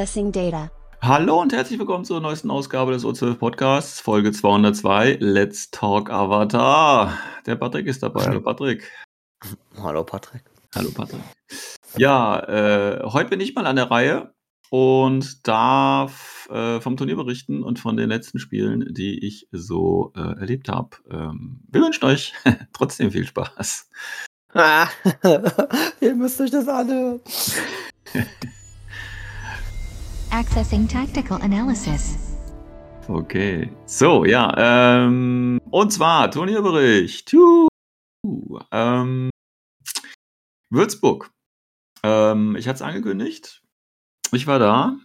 Accessing data. Hallo und herzlich willkommen zur neuesten Ausgabe des O12 Podcasts, Folge 202, Let's Talk Avatar. Der Patrick ist dabei. Hallo Patrick. Hallo Patrick. Hallo Patrick. Ja, äh, heute bin ich mal an der Reihe und darf äh, vom Turnier berichten und von den letzten Spielen, die ich so äh, erlebt habe. Ähm, wir wünschen euch trotzdem viel Spaß. Ah, ihr müsst euch das anhören. Accessing tactical analysis. Okay. So, ja. Ähm, und zwar Turnierbericht. Juhu. Ähm, Würzburg. Ähm, ich hatte es angekündigt. Ich war da.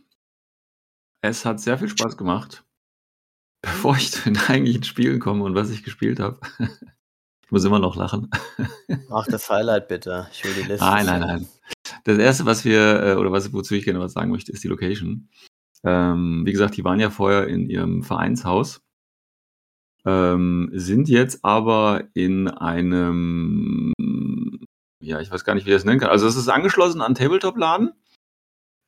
Es hat sehr viel Spaß gemacht. Bevor ich zu den eigentlichen Spielen komme und was ich gespielt habe. ich muss immer noch lachen. Mach das Highlight bitte. Ich will die Liste. Nein, nein, nein. Das erste, was wir, äh, oder was, wozu ich gerne was sagen möchte, ist die Location. Ähm, wie gesagt, die waren ja vorher in ihrem Vereinshaus, ähm, sind jetzt aber in einem, ja, ich weiß gar nicht, wie ich das nennen kann. Also es ist angeschlossen an Tabletop-Laden.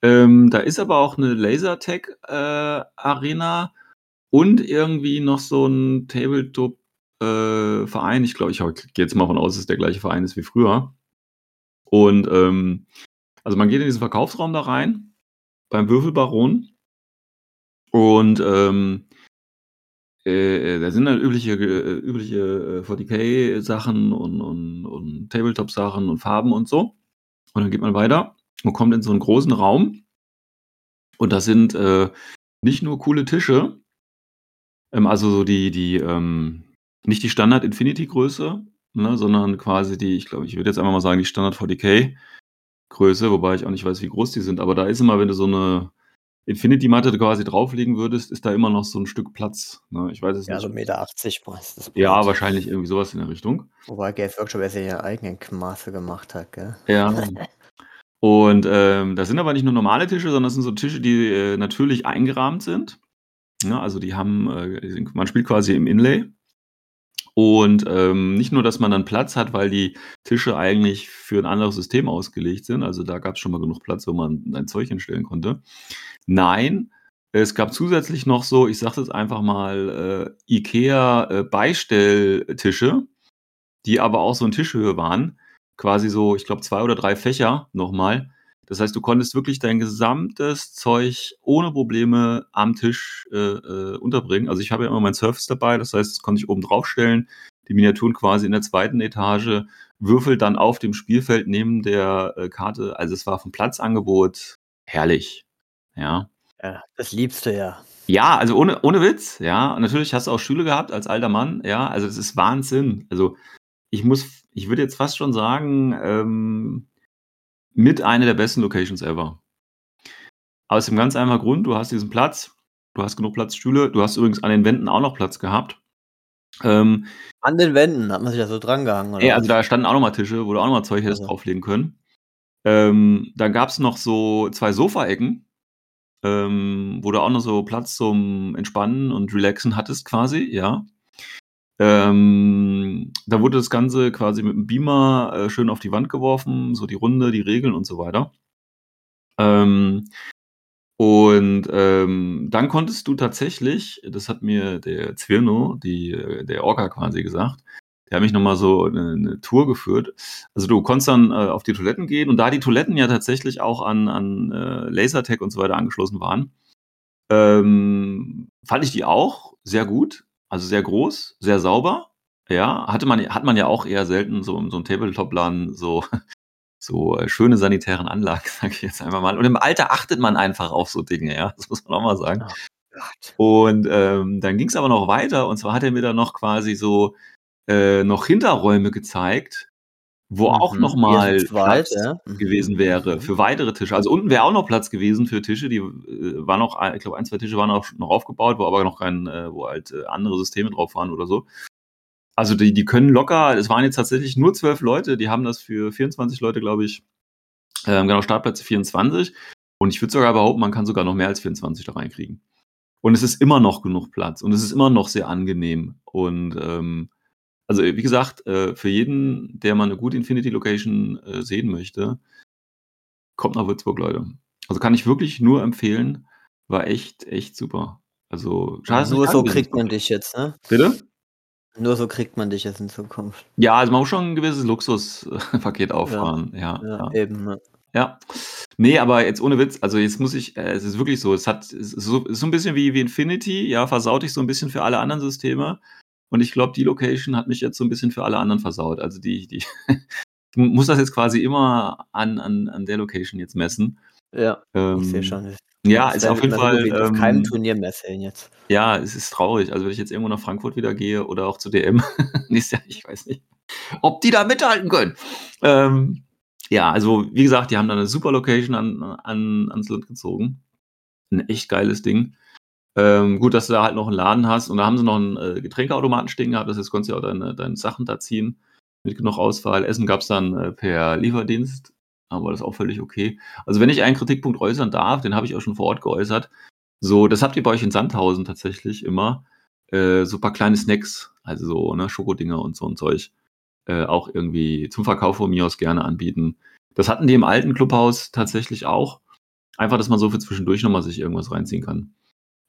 Ähm, da ist aber auch eine Lasertech-Arena und irgendwie noch so ein Tabletop-Verein. ich glaube, ich gehe jetzt mal von aus, dass es der gleiche Verein ist wie früher. Und ähm, also man geht in diesen Verkaufsraum da rein, beim Würfelbaron. Und ähm, äh, da sind dann übliche, äh, übliche 40k-Sachen und, und, und Tabletop-Sachen und Farben und so. Und dann geht man weiter und kommt in so einen großen Raum. Und da sind äh, nicht nur coole Tische, ähm, also so die, die, ähm, nicht die Standard-Infinity-Größe, ne, sondern quasi die, ich glaube, ich würde jetzt einfach mal sagen, die Standard 40k-Größe, wobei ich auch nicht weiß, wie groß die sind. Aber da ist immer, wenn du so eine Infinity-Matte quasi drauflegen würdest, ist da immer noch so ein Stück Platz. Ne? Ich weiß es Ja, nicht. so 1,80 Meter ist das. Ja, wahrscheinlich irgendwie sowas in der Richtung. Wobei Games Workshop es ja ihre eigenen Maße gemacht hat, gell? Ja. Und ähm, das sind aber nicht nur normale Tische, sondern das sind so Tische, die äh, natürlich eingerahmt sind. Ja, also die haben, äh, man spielt quasi im Inlay. Und ähm, nicht nur, dass man dann Platz hat, weil die Tische eigentlich für ein anderes System ausgelegt sind. Also da gab es schon mal genug Platz, wo man sein Zeug hinstellen konnte. Nein, es gab zusätzlich noch so, ich sage das einfach mal, äh, IKEA-Beistelltische, die aber auch so in Tischhöhe waren quasi so, ich glaube, zwei oder drei Fächer nochmal. Das heißt, du konntest wirklich dein gesamtes Zeug ohne Probleme am Tisch äh, äh, unterbringen. Also ich habe ja immer mein Surface dabei, das heißt, das konnte ich oben draufstellen, die Miniaturen quasi in der zweiten Etage, Würfel dann auf dem Spielfeld neben der äh, Karte. Also es war vom Platzangebot herrlich. Ja. Ja, das liebst du ja. Ja, also ohne, ohne Witz, ja. Und natürlich hast du auch Schule gehabt als alter Mann, ja. Also das ist Wahnsinn. Also ich muss, ich würde jetzt fast schon sagen, ähm, mit einer der besten Locations ever. Aus dem ganz einfachen Grund, du hast diesen Platz, du hast genug Platzstühle, du hast übrigens an den Wänden auch noch Platz gehabt. Ähm, An den Wänden hat man sich da so dran gehangen. Oder Ey, also da standen auch nochmal Tische, wo du auch nochmal Zeug hättest Also. drauflegen können. Ähm, dann gab es noch so zwei Sofaecken, ähm, wo du auch noch so Platz zum Entspannen und Relaxen hattest quasi, ja. Ähm, da wurde das Ganze quasi mit einem Beamer äh, schön auf die Wand geworfen, so die Runde, die Regeln und so weiter. Ähm, und ähm, dann konntest du tatsächlich, das hat mir der Zwirno, die, äh, der Orca quasi gesagt, der hat mich nochmal so eine, eine Tour geführt. Also du konntest dann äh, auf die Toiletten gehen und da die Toiletten ja tatsächlich auch an, an äh, Lasertech und so weiter angeschlossen waren, ähm, fand ich die auch sehr gut. Also sehr groß, sehr sauber. Ja, hatte man, hat man ja auch eher selten so, so einem Tabletop-Laden so, so äh, schöne sanitären Anlagen, sag ich jetzt einfach mal. Und im Alter achtet man einfach auf so Dinge, ja. Das muss man auch mal sagen. Und ähm, dann ging es aber noch weiter und zwar hat er mir dann noch quasi so äh, noch Hinterräume gezeigt, wo auch Mhm. nochmal zu zweit, Platz ja? Mhm. gewesen wäre Mhm. für weitere Tische. Also unten wäre auch noch Platz gewesen für Tische, die äh, waren noch, ich glaube, ein, zwei Tische waren auch noch aufgebaut, wo aber noch kein, äh, wo halt äh, andere Systeme drauf waren oder so. Also die, die können locker, es waren jetzt tatsächlich nur zwölf Leute, die haben das für 24 Leute, glaube ich, ähm, genau, Startplätze 24. Und ich würde sogar behaupten, man kann sogar noch mehr als 24 da reinkriegen. Und es ist immer noch genug Platz und es ist immer noch sehr angenehm. Und ähm, also wie gesagt, äh, für jeden, der mal eine gute Infinity Location äh, sehen möchte, kommt nach Würzburg, Leute. Also kann ich wirklich nur empfehlen. War echt, echt super. Also schade, Nur so kriegt man dich jetzt, ne? Bitte? Nur so kriegt man dich jetzt in Zukunft. Ja, also man muss schon ein gewisses Luxuspaket auffahren. Ja, Ja, ja. eben. Ne? Ja. Nee, aber jetzt ohne Witz, also jetzt muss ich, äh, es ist wirklich so, es hat, es ist so, es ist so ein bisschen wie, wie Infinity, ja, versaut ich so ein bisschen für alle anderen Systeme. Und ich glaube, die Location hat mich jetzt so ein bisschen für alle anderen versaut. Also die, die, ich muss das jetzt quasi immer an, an, an der Location jetzt messen. Ja, Ähm, ich sehe schon. Ja, ist auf jeden Fall. wie auf keinem Ähm, Turnier mehr sehen jetzt. ja, es ist traurig. Also wenn ich jetzt irgendwo nach Frankfurt wieder gehe oder auch zu DM, nächstes Jahr, ich weiß nicht, ob die da mithalten können. Ähm, ja, also wie gesagt, die haben da eine super Location an, an, ans Land gezogen. Ein echt geiles Ding. Ähm, gut, dass du da halt noch einen Laden hast und da haben sie noch einen äh, Getränkeautomaten stehen gehabt, das heißt, konntest du ja auch deine, deine Sachen da ziehen. Mit genug Auswahl. Essen gab es dann äh, per Lieferdienst, aber das ist auch völlig okay. Also wenn ich einen Kritikpunkt äußern darf, den habe ich auch schon vor Ort geäußert. So, das habt ihr bei euch in Sandhausen tatsächlich immer. Äh, so ein paar kleine Snacks, also so, ne, Schokodinger und so ein Zeug. Äh, auch irgendwie zum Verkauf von mir aus gerne anbieten. Das hatten die im alten Clubhaus tatsächlich auch. Einfach, dass man so für zwischendurch nochmal sich irgendwas reinziehen kann.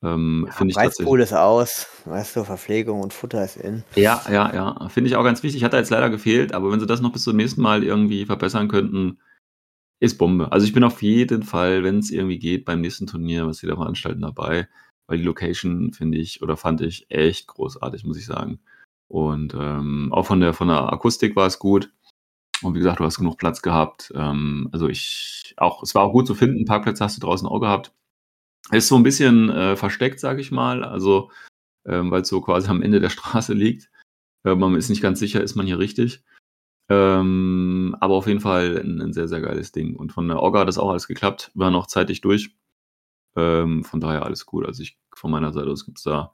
Ähm, Ja, ich tatsächlich. ist aus. Weißt du, Verpflegung und Futter ist in. Ja, ja, ja. Finde ich auch ganz wichtig. Hat da jetzt leider gefehlt, aber wenn sie das noch bis zum nächsten Mal irgendwie verbessern könnten, ist Bombe. Also ich bin auf jeden Fall, wenn es irgendwie geht, beim nächsten Turnier, was sie da veranstalten, dabei. Weil die Location finde ich oder fand ich echt großartig, muss ich sagen. Und ähm, auch von der, von der Akustik war es gut. Und wie gesagt, du hast genug Platz gehabt. Ähm, also ich auch, es war auch gut zu finden. Parkplätze hast du draußen auch gehabt. Ist so ein bisschen äh, versteckt, sage ich mal. Also, ähm, weil es so quasi am Ende der Straße liegt. Äh, man ist nicht ganz sicher, ist man hier richtig. Ähm, aber auf jeden Fall ein, ein sehr, sehr geiles Ding. Und von der Orga hat das auch alles geklappt. Wir waren noch zeitig durch. Ähm, von daher alles gut. Also ich von meiner Seite aus gibt es da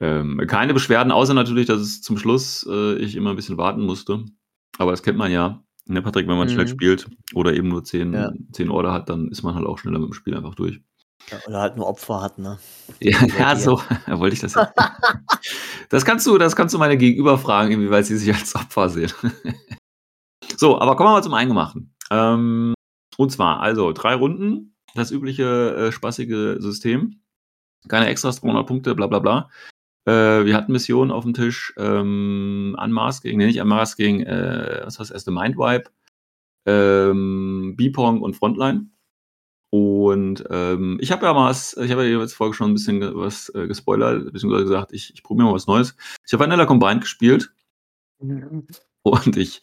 ähm, keine Beschwerden, außer natürlich, dass es zum Schluss äh, ich immer ein bisschen warten musste. Aber das kennt man ja. Ne, Patrick, wenn man schnell Mhm. spielt oder eben nur 10, Ja. 10 Order hat, dann ist man halt auch schneller mit dem Spiel einfach durch. Ja, oder halt nur Opfer hat, ne? Ja, ja so wollte ich das jetzt. das kannst du, das kannst du meine Gegenüber fragen, inwieweit sie sich als Opfer sehen. so, aber kommen wir mal zum Eingemachten. Ähm, und zwar, also drei Runden, das übliche äh, spaßige System. Keine Extras, 300 Punkte, bla bla bla. Äh, wir hatten Missionen auf dem Tisch, ähm, Unmask nee, nicht Unmask gegen, äh, was das erste, Mindwipe, ähm, B-Pong und Frontline. Und ähm, ich habe ja mal, was- ich habe ja jetzt Folge schon ein bisschen was äh, gespoilert, beziehungsweise gesagt, ich, ich probiere mal was Neues. Ich habe Vanilla Combined gespielt und ich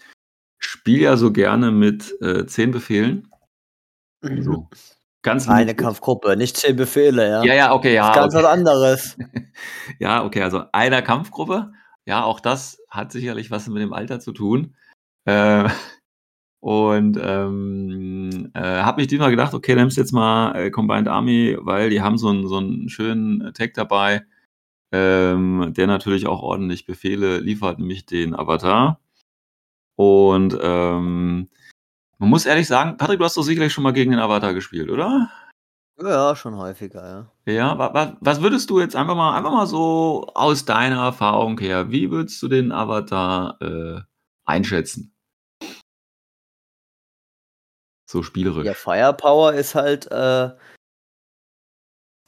spiele ja so gerne mit äh, zehn Befehlen. So. Ganz Eine. Kampfgruppe, nicht zehn Befehle, ja. Ja, ja, okay, ja. Das ist ganz okay. was anderes. Ja, okay, also einer Kampfgruppe. Ja, auch das hat sicherlich was mit dem Alter zu tun. Äh, und ähm, äh, habe mich diesmal gedacht, okay, nimmst jetzt mal äh, Combined Army, weil die haben so einen, so einen schönen Tag dabei, ähm, der natürlich auch ordentlich Befehle liefert, nämlich den Avatar. Und ähm, man muss ehrlich sagen, Patrick, du hast doch sicherlich schon mal gegen den Avatar gespielt, oder? Ja, schon häufiger, ja. Ja, wa, wa, was würdest du jetzt einfach mal, einfach mal so aus deiner Erfahrung her, wie würdest du den Avatar äh, einschätzen? So spielerisch. Ja, Firepower ist halt, äh,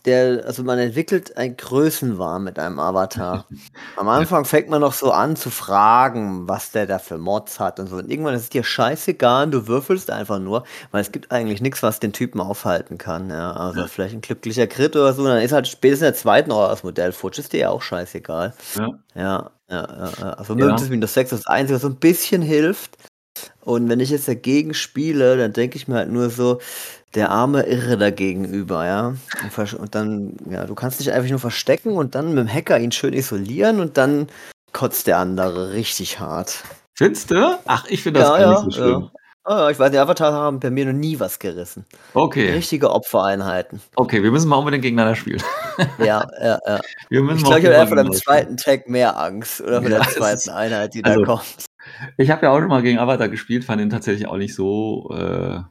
der, also man entwickelt ein Größenwahn mit einem Avatar. Am Anfang fängt man noch so an zu fragen, was der da für Mods hat und so. Und irgendwann ist es dir scheißegal, und du würfelst einfach nur, weil es gibt eigentlich nichts, was den Typen aufhalten kann. Ja, also Ja. vielleicht ein glücklicher Crit oder so, dann ist halt spätestens in der zweiten Runde das Modell futsch, ist dir ja auch scheißegal. Ja. Ja, ja, ja. Also Ja. Minus 6 ist das Einzige, was so ein bisschen hilft. Und wenn ich jetzt dagegen spiele, dann denke ich mir halt nur so, der arme Irre dagegenüber, ja. Und, dann, ja, du kannst dich einfach nur verstecken und dann mit dem Hacker ihn schön isolieren und dann kotzt der andere richtig hart. Findest du? Ach, ich finde das Ja, gar ja, nicht so schlimm. ja. Ah, ich weiß, die Avatar haben bei mir noch nie was gerissen. Okay, Richtige Opfereinheiten. okay, wir müssen mal unbedingt gegeneinander spielen. Ja, ja, ja. Wir müssen Ich glaube, ich habe vor dem zweiten Tag mehr Angst oder vor Ja, der zweiten Einheit, die also- da kommt. Ich habe ja auch schon mal gegen Avatar gespielt, fand ihn tatsächlich auch nicht so. Äh,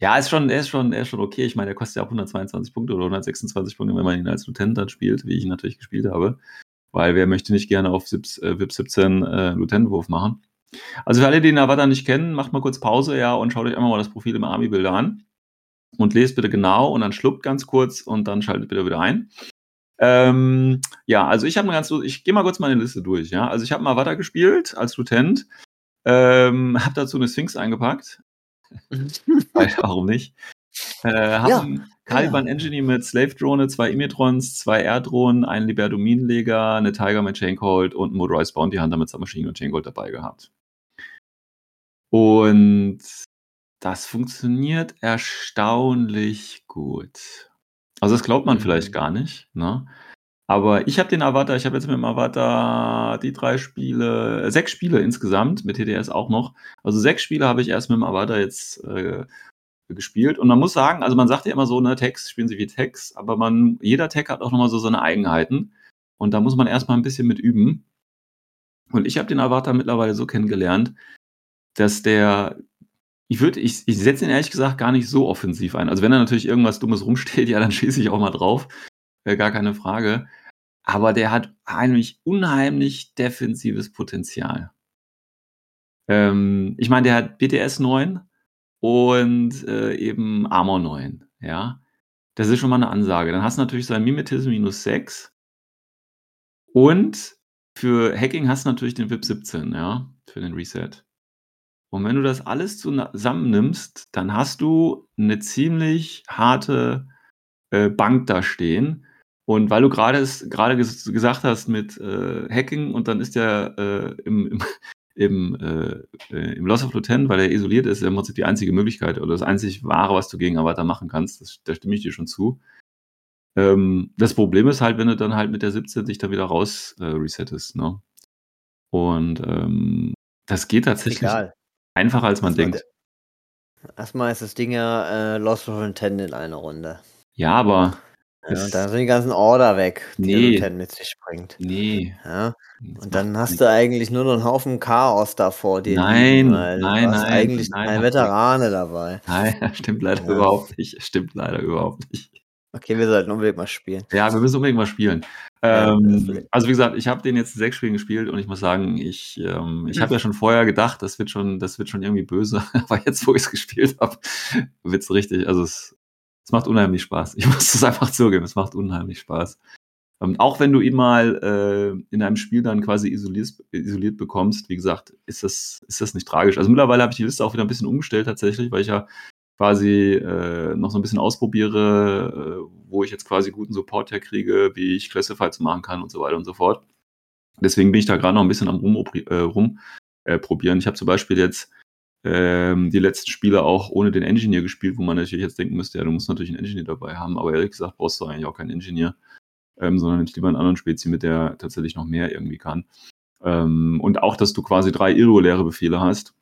ja, ist schon, er ist schon, er ist schon okay. Ich meine, er kostet ja auch 122 Punkte oder 126 Punkte, wenn man ihn als Lieutenant dann spielt, wie ich ihn natürlich gespielt habe. Weil wer möchte nicht gerne auf Sips, äh, VIP 17 äh, Lieutenant-Wurf machen? Also für alle, die den Avatar nicht kennen, macht mal kurz Pause, ja, und schaut euch einmal mal das Profil im Army-Bilder an. Und lest bitte genau und dann schluckt ganz kurz und dann schaltet bitte wieder ein. Ähm, ja, also ich habe eine ganz, ich gehe mal kurz meine Liste durch, ja. Also ich habe mal Avatar gespielt als Lieutenant, ähm, habe dazu eine Sphinx eingepackt. Weil, warum nicht? Äh, haben Ja, einen Caliban Engineer mit Slave Drone, zwei Imitrons, zwei Air-Drohnen, einen Liberto Minenleger, eine Tiger mit Chaincold und einen Motorized Bounty Hunter mit Submachine und Chaincold dabei gehabt. Und das funktioniert erstaunlich gut. Also das glaubt man Mhm. vielleicht gar nicht, ne? Aber ich habe den Avatar, ich habe jetzt mit dem Avatar die drei Spiele, äh, sechs Spiele insgesamt, mit TDS auch noch. Also sechs Spiele habe ich erst mit dem Avatar jetzt äh, gespielt. Und man muss sagen, also man sagt ja immer so, ne, Text spielen sie wie Text, aber man, jeder Tag hat auch nochmal so seine Eigenheiten. Und da muss man erstmal ein bisschen mit üben. Und ich habe den Avatar mittlerweile so kennengelernt, dass der, ich würde, ich, ich setze ihn ehrlich gesagt gar nicht so offensiv ein. Also wenn da natürlich irgendwas Dummes rumsteht, ja, dann schieße ich auch mal drauf. Äh, gar keine Frage. Aber der hat eigentlich unheimlich defensives Potenzial. Ähm, ich meine, der hat BTS 9 und äh, eben Armor 9, ja. Das ist schon mal eine Ansage. Dann hast du natürlich sein Mimetism minus 6. Und für Hacking hast du natürlich den VIP 17, ja, für den Reset. Und wenn du das alles zusammennimmst, dann hast du eine ziemlich harte äh, Bank da stehen. Und weil du gerade gerade ges gesagt hast mit äh, Hacking und dann ist der äh, im, im, im, äh, äh, im Loss of Lieutenant, weil er isoliert ist, im Prinzip die einzige Möglichkeit oder das einzig Wahre, was du gegen Avatar machen kannst. Das, da stimme ich dir schon zu. Ähm, das Problem ist halt, wenn du dann halt mit der 17 dich da wieder raus äh, resettest. Ne? Und ähm, das geht tatsächlich Egal. Einfacher, als man Erstmal denkt. Erstmal ist das Ding ja äh, Lost of Intent in einer Runde. Ja, aber Ja, dann sind die ganzen Order weg, die Nee. der mit sich bringt. nee. Ja, und dann hast du eigentlich nur noch einen Haufen Chaos da vor dir. Nein, weil nein, du hast nein, eigentlich nein, ein hab Veterane dabei. Nein, das stimmt leider Ja. überhaupt nicht. Stimmt leider überhaupt nicht. Okay, wir sollten unbedingt mal spielen. Ja, wir müssen unbedingt mal spielen. Ähm, also wie gesagt, ich habe den jetzt in sechs Spielen gespielt und ich muss sagen, ich, ähm, ich habe ja schon vorher gedacht, das wird schon, das wird schon irgendwie böse. Aber jetzt, wo ich es gespielt habe, wird's richtig. Also es, es macht unheimlich Spaß. Ich muss es einfach zugeben, es macht unheimlich Spaß. Ähm, auch wenn du ihn mal äh, in einem Spiel dann quasi isoliert, isoliert bekommst, wie gesagt, ist das, ist das nicht tragisch. Also mittlerweile habe ich die Liste auch wieder ein bisschen umgestellt tatsächlich, weil ich ja quasi äh, noch so ein bisschen ausprobiere, äh, wo ich jetzt quasi guten Support herkriege, wie ich Classifieds machen kann und so weiter und so fort. Deswegen bin ich da gerade noch ein bisschen am rum, äh, rum äh. Ich habe zum Beispiel jetzt ähm, die letzten Spiele auch ohne den Engineer gespielt, wo man natürlich jetzt denken müsste, ja, du musst natürlich einen Engineer dabei haben, aber ehrlich gesagt brauchst du eigentlich auch keinen Engineer, ähm, sondern nimmst lieber einen anderen Spezi mit, der tatsächlich noch mehr irgendwie kann. Ähm, und auch, dass du quasi drei irreguläre Befehle hast.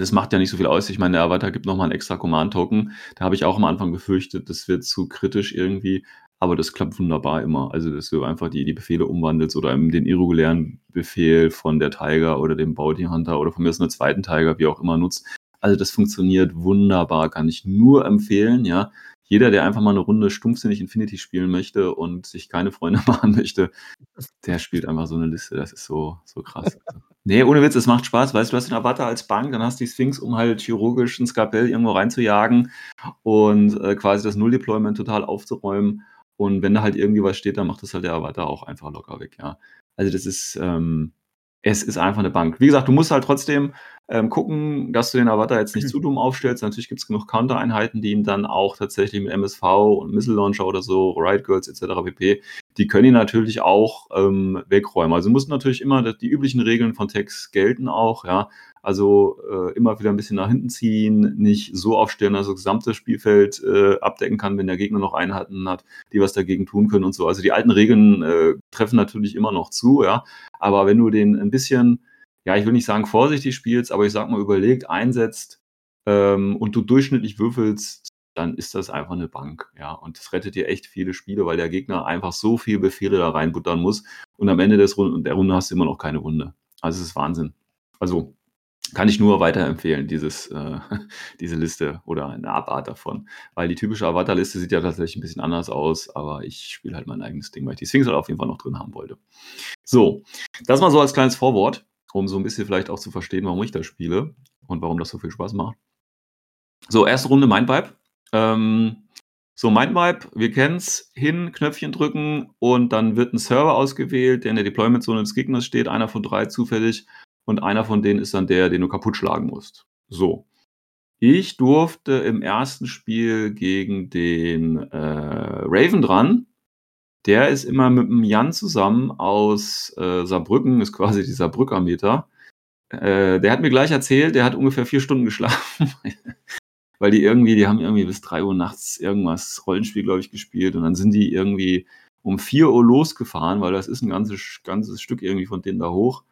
Das macht ja nicht so viel aus. Ich meine, der Avatar gibt nochmal einen extra Command-Token. Da habe ich auch am Anfang befürchtet, das wird zu kritisch irgendwie. Aber das klappt wunderbar immer. Also, dass du einfach die, die Befehle umwandelst oder den irregulären Befehl von der Tiger oder dem Bounty Hunter oder von mir aus einer zweiten Tiger, wie auch immer, nutzt. Also, das funktioniert wunderbar. Kann ich nur empfehlen, ja. Jeder, der einfach mal eine Runde stumpfsinnig Infinity spielen möchte und sich keine Freunde machen möchte, der spielt einfach so eine Liste. Das ist so, so krass. Nee, ohne Witz, es macht Spaß. Weißt du, du hast den Avatar als Bank, dann hast du die Sphinx, um halt chirurgisch ein Skalpell irgendwo reinzujagen und äh, quasi das Null-Deployment total aufzuräumen. Und wenn da halt irgendwie was steht, dann macht das halt der Avatar auch einfach locker weg, ja. Also das ist, ähm, es ist einfach eine Bank. Wie gesagt, du musst halt trotzdem ähm, gucken, dass du den Avatar jetzt nicht zu dumm aufstellst. Natürlich gibt es genug Counter-Einheiten, die ihn dann auch tatsächlich mit MSV und Missile Launcher oder so, Riot Girls etc. pp. Die können ihn natürlich auch ähm, wegräumen. Also muss natürlich immer die üblichen Regeln von Text gelten auch, ja. Also äh, immer wieder ein bisschen nach hinten ziehen, nicht so aufstellen, dass das gesamte Spielfeld äh, abdecken kann, wenn der Gegner noch Einheiten hat, die was dagegen tun können und so. Also die alten Regeln äh, treffen natürlich immer noch zu, ja. Aber wenn du den ein bisschen ja, ich will nicht sagen vorsichtig spielst, aber ich sag mal überlegt, einsetzt ähm, und du durchschnittlich würfelst, dann ist das einfach eine Bank. Ja, und das rettet dir echt viele Spiele, weil der Gegner einfach so viele Befehle da reinbuttern muss und am Ende des Runde, der Runde hast du immer noch keine Wunde. Also es ist Wahnsinn. Also kann ich nur weiterempfehlen, dieses, äh, diese Liste oder eine Abart davon. Weil die typische Avatar-Liste sieht ja tatsächlich ein bisschen anders aus, aber ich spiele halt mein eigenes Ding, weil ich die Sphinx halt auf jeden Fall noch drin haben wollte. So, das mal so als kleines Vorwort, um so ein bisschen vielleicht auch zu verstehen, warum ich das spiele und warum das so viel Spaß macht. So, erste Runde Mindvibe. Ähm, so, Mindvibe, wir kennen es, hin, Knöpfchen drücken und dann wird ein Server ausgewählt, der in der Deployment-Zone des Gegners steht, einer von drei zufällig und einer von denen ist dann der, den du kaputt schlagen musst. So. Ich durfte im ersten Spiel gegen den äh, Raven dran. Der ist immer mit dem Jan zusammen aus äh, Saarbrücken, ist quasi dieser Brückermeter. Äh, der hat mir gleich erzählt, der hat ungefähr vier Stunden geschlafen. Weil die irgendwie, die haben irgendwie bis drei Uhr nachts irgendwas Rollenspiel, glaube ich, gespielt. Und dann sind die irgendwie um vier Uhr losgefahren, weil das ist ein ganzes, ganzes Stück irgendwie von denen da hoch.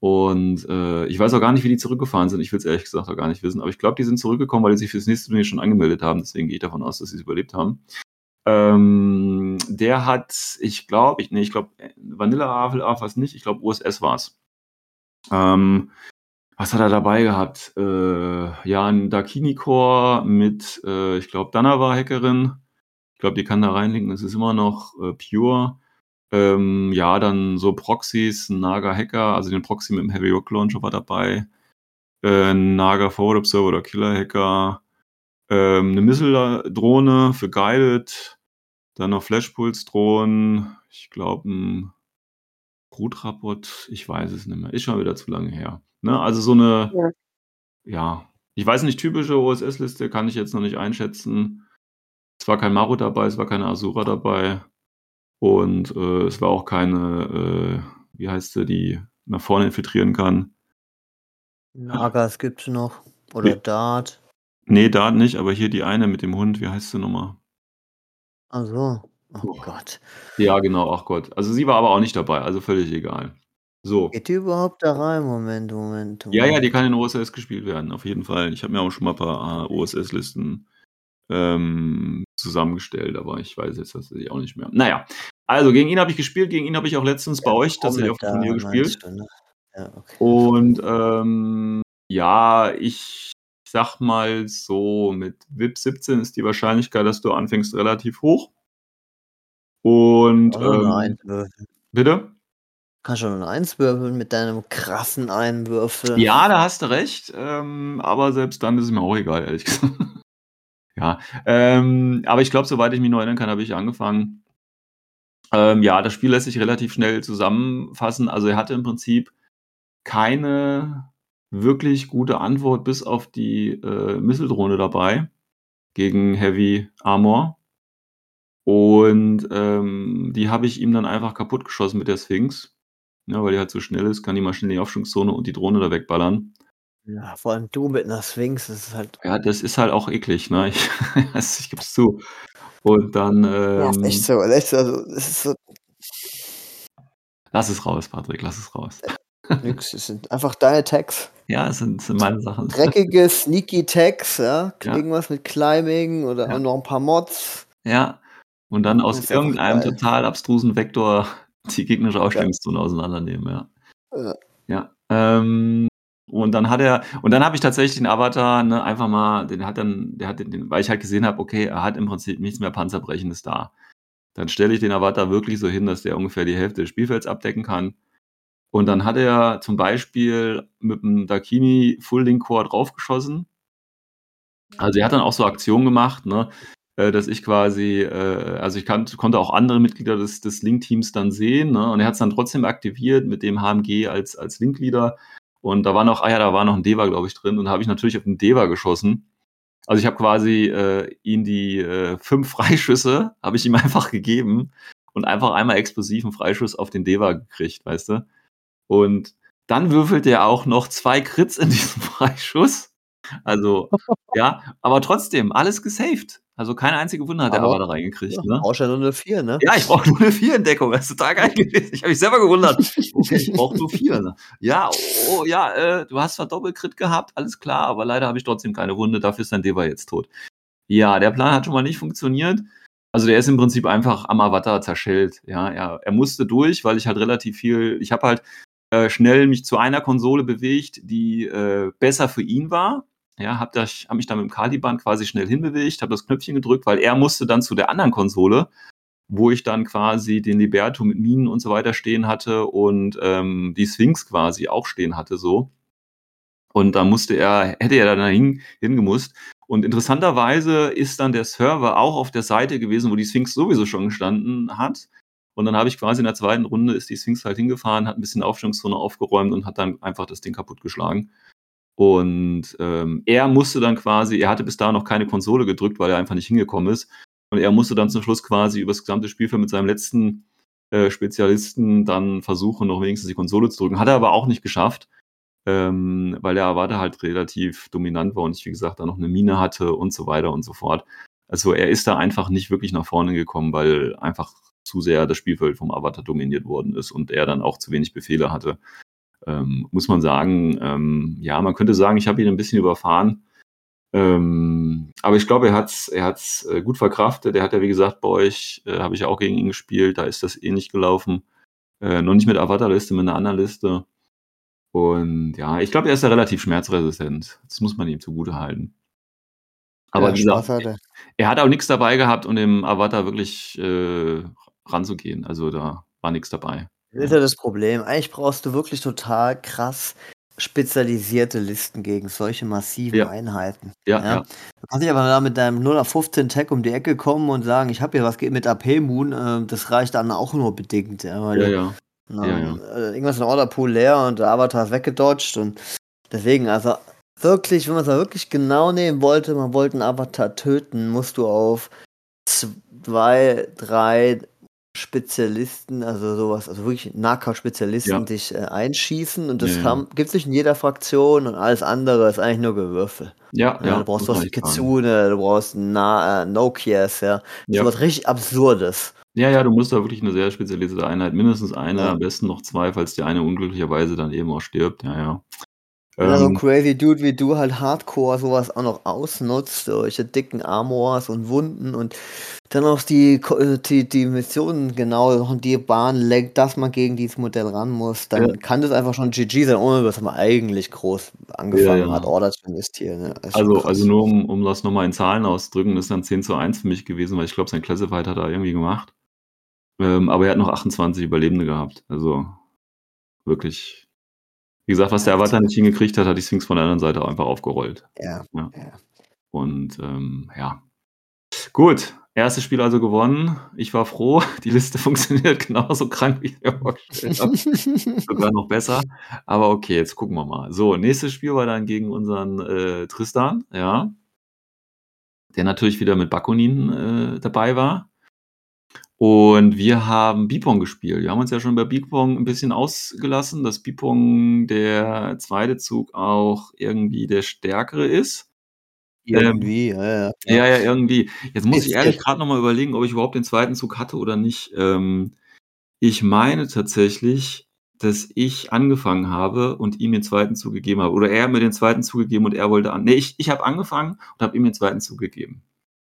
Und äh, ich weiß auch gar nicht, wie die zurückgefahren sind. Ich will es ehrlich gesagt auch gar nicht wissen. Aber ich glaube, die sind zurückgekommen, weil die sich fürs nächste Turnier schon angemeldet haben. Deswegen gehe ich davon aus, dass sie es überlebt haben. Ähm, der hat, ich glaube, ich, nee, ich glaube, Vanilla Havel was nicht. Ich glaube, USS war es. Ähm, was hat er dabei gehabt? Äh, ja, ein Dakini-Core mit, äh, ich glaube, Danava-Hackerin. Ich glaube, die kann da reinlinken. Das ist immer noch äh, Pure. Ähm, ja, dann so Proxys, ein Naga Hacker, also den Proxy mit dem Heavy Rock Launcher war dabei. Äh, Naga Forward Observer oder Killer Hacker. Ähm, eine Missile-Drohne für Guided. Dann noch Flashpulse-Drohnen. Ich glaube, ein Brutraport. Ich weiß es nicht mehr. Ist schon wieder zu lange her. Ne? Also so eine, ja. ja. Ich weiß nicht, typische OSS-Liste kann ich jetzt noch nicht einschätzen. Es war kein Maru dabei, es war keine Asura dabei. Und äh, es war auch keine, äh, wie heißt sie, die nach vorne infiltrieren kann. Nagas gibt es noch. Oder nee. Dart. Nee, Dart nicht, aber hier die eine mit dem Hund, wie heißt sie nochmal? Ach so. Oh Gott. Ja, genau, ach Gott. Also sie war aber auch nicht dabei, also völlig egal. So. Geht die überhaupt da rein? Moment, Moment, Moment. Ja, ja, die kann in OSS gespielt werden, auf jeden Fall. Ich habe mir auch schon mal ein paar OSS-Listen ähm, zusammengestellt, aber ich weiß jetzt tatsächlich auch nicht mehr. Naja, also gegen ihn habe ich gespielt, gegen ihn habe ich auch letztens bei euch tatsächlich auf dem Turnier gespielt. Ne? Ja, okay. Und ähm, ja, ich sag mal so, mit VIP 17 ist die Wahrscheinlichkeit, dass du anfängst, relativ hoch. Und ähm, bitte? Kannst schon eine Eins würfeln mit deinem krassen Einwürfel. Ja, da hast du recht. Ähm, aber selbst dann ist es mir auch egal, ehrlich gesagt. Ja, ähm, aber ich glaube, soweit ich mich noch erinnern kann, habe ich angefangen. Ähm, ja, das Spiel lässt sich relativ schnell zusammenfassen. Also er hatte im Prinzip keine wirklich gute Antwort bis auf die äh, Misseldrohne dabei gegen Heavy Armor. Und ähm, die habe ich ihm dann einfach kaputt geschossen mit der Sphinx. Ja, weil die halt so schnell ist, kann die mal schnell in die Aufschwungszone und die Drohne da wegballern. Ja, vor allem du mit einer Sphinx, das ist halt. Ja, das ist halt auch eklig, ne? Ich, ich gebe es zu. Und dann. Ähm, ja, ist echt so, echt so. Also, es ist so. Lass es raus, Patrick, lass es raus. Nix, es sind einfach deine Tags. Ja, es sind, sind meine Sachen. Dreckige, sneaky Tags, ja. ja. Irgendwas mit Climbing oder ja. noch ein paar Mods. Ja. Und dann aus irgendeinem total abstrusen Vektor die gegnerische Ausstellungszone ja. auseinandernehmen, ja. Ja. ja. Ähm, und dann hat er, und dann habe ich tatsächlich den Avatar ne, einfach mal, den hat dann, der hat den, weil ich halt gesehen habe, okay, er hat im Prinzip nichts mehr Panzerbrechendes da. Dann stelle ich den Avatar wirklich so hin, dass der ungefähr die Hälfte des Spielfelds abdecken kann. Und dann hat er zum Beispiel mit dem Dakini Full Link Core draufgeschossen. Also er hat dann auch so Aktionen gemacht, ne, äh, dass ich quasi, äh, also ich kann, konnte auch andere Mitglieder des, des Link-Teams dann sehen, ne, und er hat es dann trotzdem aktiviert mit dem HMG als, als Link-Leader und da war noch, ah ja, da war noch ein Deva, glaube ich, drin. Und da habe ich natürlich auf den Deva geschossen. Also ich habe quasi äh, ihn die äh, fünf Freischüsse, habe ich ihm einfach gegeben und einfach einmal explosiven Freischuss auf den Deva gekriegt, weißt du? Und dann würfelt er auch noch zwei Crits in diesem Freischuss. Also, ja, aber trotzdem, alles gesaved. Also keine einzige Wunde hat der Aber- Avatar reingekriegt. Ja, ne? brauchst ja nur eine 4, ne? Ja, ich brauche nur eine 4 in Deckung. Das ist total geil gewesen. Ich habe mich selber gewundert. Okay, ich brauche nur 4. Ne? Ja, oh, ja, äh, du hast zwar Doppelcrit gehabt, alles klar, aber leider habe ich trotzdem keine Wunde. Dafür ist dein Deva jetzt tot. Ja, der Plan hat schon mal nicht funktioniert. Also der ist im Prinzip einfach am Avatar zerschellt. Ja, er, er musste durch, weil ich halt relativ viel, ich habe halt äh, schnell mich zu einer Konsole bewegt, die äh, besser für ihn war. Ja, habe hab mich dann mit dem Caliban quasi schnell hinbewegt, habe das Knöpfchen gedrückt, weil er musste dann zu der anderen Konsole, wo ich dann quasi den Liberto mit Minen und so weiter stehen hatte und ähm, die Sphinx quasi auch stehen hatte so. Und da musste er, hätte er dann hin, hingemusst. Und interessanterweise ist dann der Server auch auf der Seite gewesen, wo die Sphinx sowieso schon gestanden hat. Und dann habe ich quasi in der zweiten Runde ist die Sphinx halt hingefahren, hat ein bisschen Aufstellungszone aufgeräumt und hat dann einfach das Ding kaputtgeschlagen. Und ähm, er musste dann quasi, er hatte bis dahin noch keine Konsole gedrückt, weil er einfach nicht hingekommen ist. Und er musste dann zum Schluss quasi über das gesamte Spielfeld mit seinem letzten äh, Spezialisten dann versuchen, noch wenigstens die Konsole zu drücken. Hat er aber auch nicht geschafft, ähm, weil der Avada halt relativ dominant war und ich, wie gesagt, da noch eine Mine hatte und so weiter und so fort. Also er ist da einfach nicht wirklich nach vorne gekommen, weil einfach zu sehr das Spielfeld vom Avatar dominiert worden ist und er dann auch zu wenig Befehle hatte. Ähm, muss man sagen, ähm, ja, man könnte sagen, ich habe ihn ein bisschen überfahren. Ähm, aber ich glaube, er hat's, er hat's äh, gut verkraftet. Er hat ja, wie gesagt, bei euch äh, habe ich ja auch gegen ihn gespielt. Da ist das ähnlich gelaufen. Äh, noch nicht mit Avatar-Liste, mit einer anderen Liste. Und ja, ich glaube, er ist ja relativ schmerzresistent. Das muss man ihm zugute halten. Aber Ja, wie gesagt, hat er. er hat auch nichts dabei gehabt, um dem Avatar wirklich äh, ranzugehen. Also da war nichts dabei. Das ist ja das Problem. Eigentlich brauchst du wirklich total krass spezialisierte Listen gegen solche massiven Ja. Einheiten. Ja, Ja. ja. Du kannst nicht aber da mit deinem 0 auf 15 Tag um die Ecke kommen und sagen, ich habe hier was mit AP Moon. Äh, das reicht dann auch nur bedingt. Ja, Ja, ja. Na. Äh, irgendwas in Order Pool leer und der Avatar ist weggedodged und deswegen, also wirklich, wenn man es wirklich genau nehmen wollte, man wollte einen Avatar töten, musst du auf zwei, drei Spezialisten, also sowas, also wirklich Nahkampf-Spezialisten Ja. dich äh, einschießen und das Ja, haben, gibt es nicht in jeder Fraktion und alles andere ist eigentlich nur Gewürfel. Ja, Ja, ja. du brauchst muss was man wie echt sagen. Kitsune, du brauchst Na äh, Nokias, ja. Ja. So was richtig Absurdes. Ja, ja, du musst da wirklich eine sehr spezialisierte Einheit, mindestens eine, Ja. am besten noch zwei, falls die eine unglücklicherweise dann eben auch stirbt. Ja, ja. Wenn da so ein Ähm, crazy Dude wie du halt Hardcore sowas auch noch ausnutzt, solche dicken Armors und Wunden und dann auch die, äh, die, die Missionen genau und die Bahn lenkt, dass man gegen dieses Modell ran muss, dann Ja. kann das einfach schon GG sein, ohne dass man eigentlich groß angefangen Ja, ja. hat, Order zu investieren. Ne? Also, also nur um, um das nochmal in Zahlen auszudrücken, das ist dann 10 zu 1 für mich gewesen, weil ich glaube, sein Classified hat er irgendwie gemacht. Ähm, aber er hat noch 28 Überlebende gehabt. Also wirklich. Wie gesagt, was der Avatar nicht hingekriegt hat, hat die Sphinx von der anderen Seite auch einfach aufgerollt. ja. Ja. Ja. Und ähm, ja. Gut, erstes Spiel also gewonnen. Ich war froh. Die Liste funktioniert genauso krank, wie ich mir vorgestellt habe. Sogar noch besser. Aber okay, jetzt gucken wir mal. So, nächstes Spiel war dann gegen unseren äh, Tristan, ja. Der natürlich wieder mit Bakunin äh, dabei war. Und wir haben Bipong gespielt. Wir haben uns ja schon bei Bipong ein bisschen ausgelassen, dass Bipong der zweite Zug auch irgendwie der stärkere ist. Irgendwie, ja, ja. Ja, ja, irgendwie. Jetzt muss ich ehrlich gerade nochmal überlegen, ob ich überhaupt den zweiten Zug hatte oder nicht. Ähm, ich meine tatsächlich, dass ich angefangen habe und ihm den zweiten Zug gegeben habe. Oder er hat mir den zweiten Zug gegeben und er wollte an. Nee, ich, ich habe angefangen und habe ihm den zweiten Zug gegeben.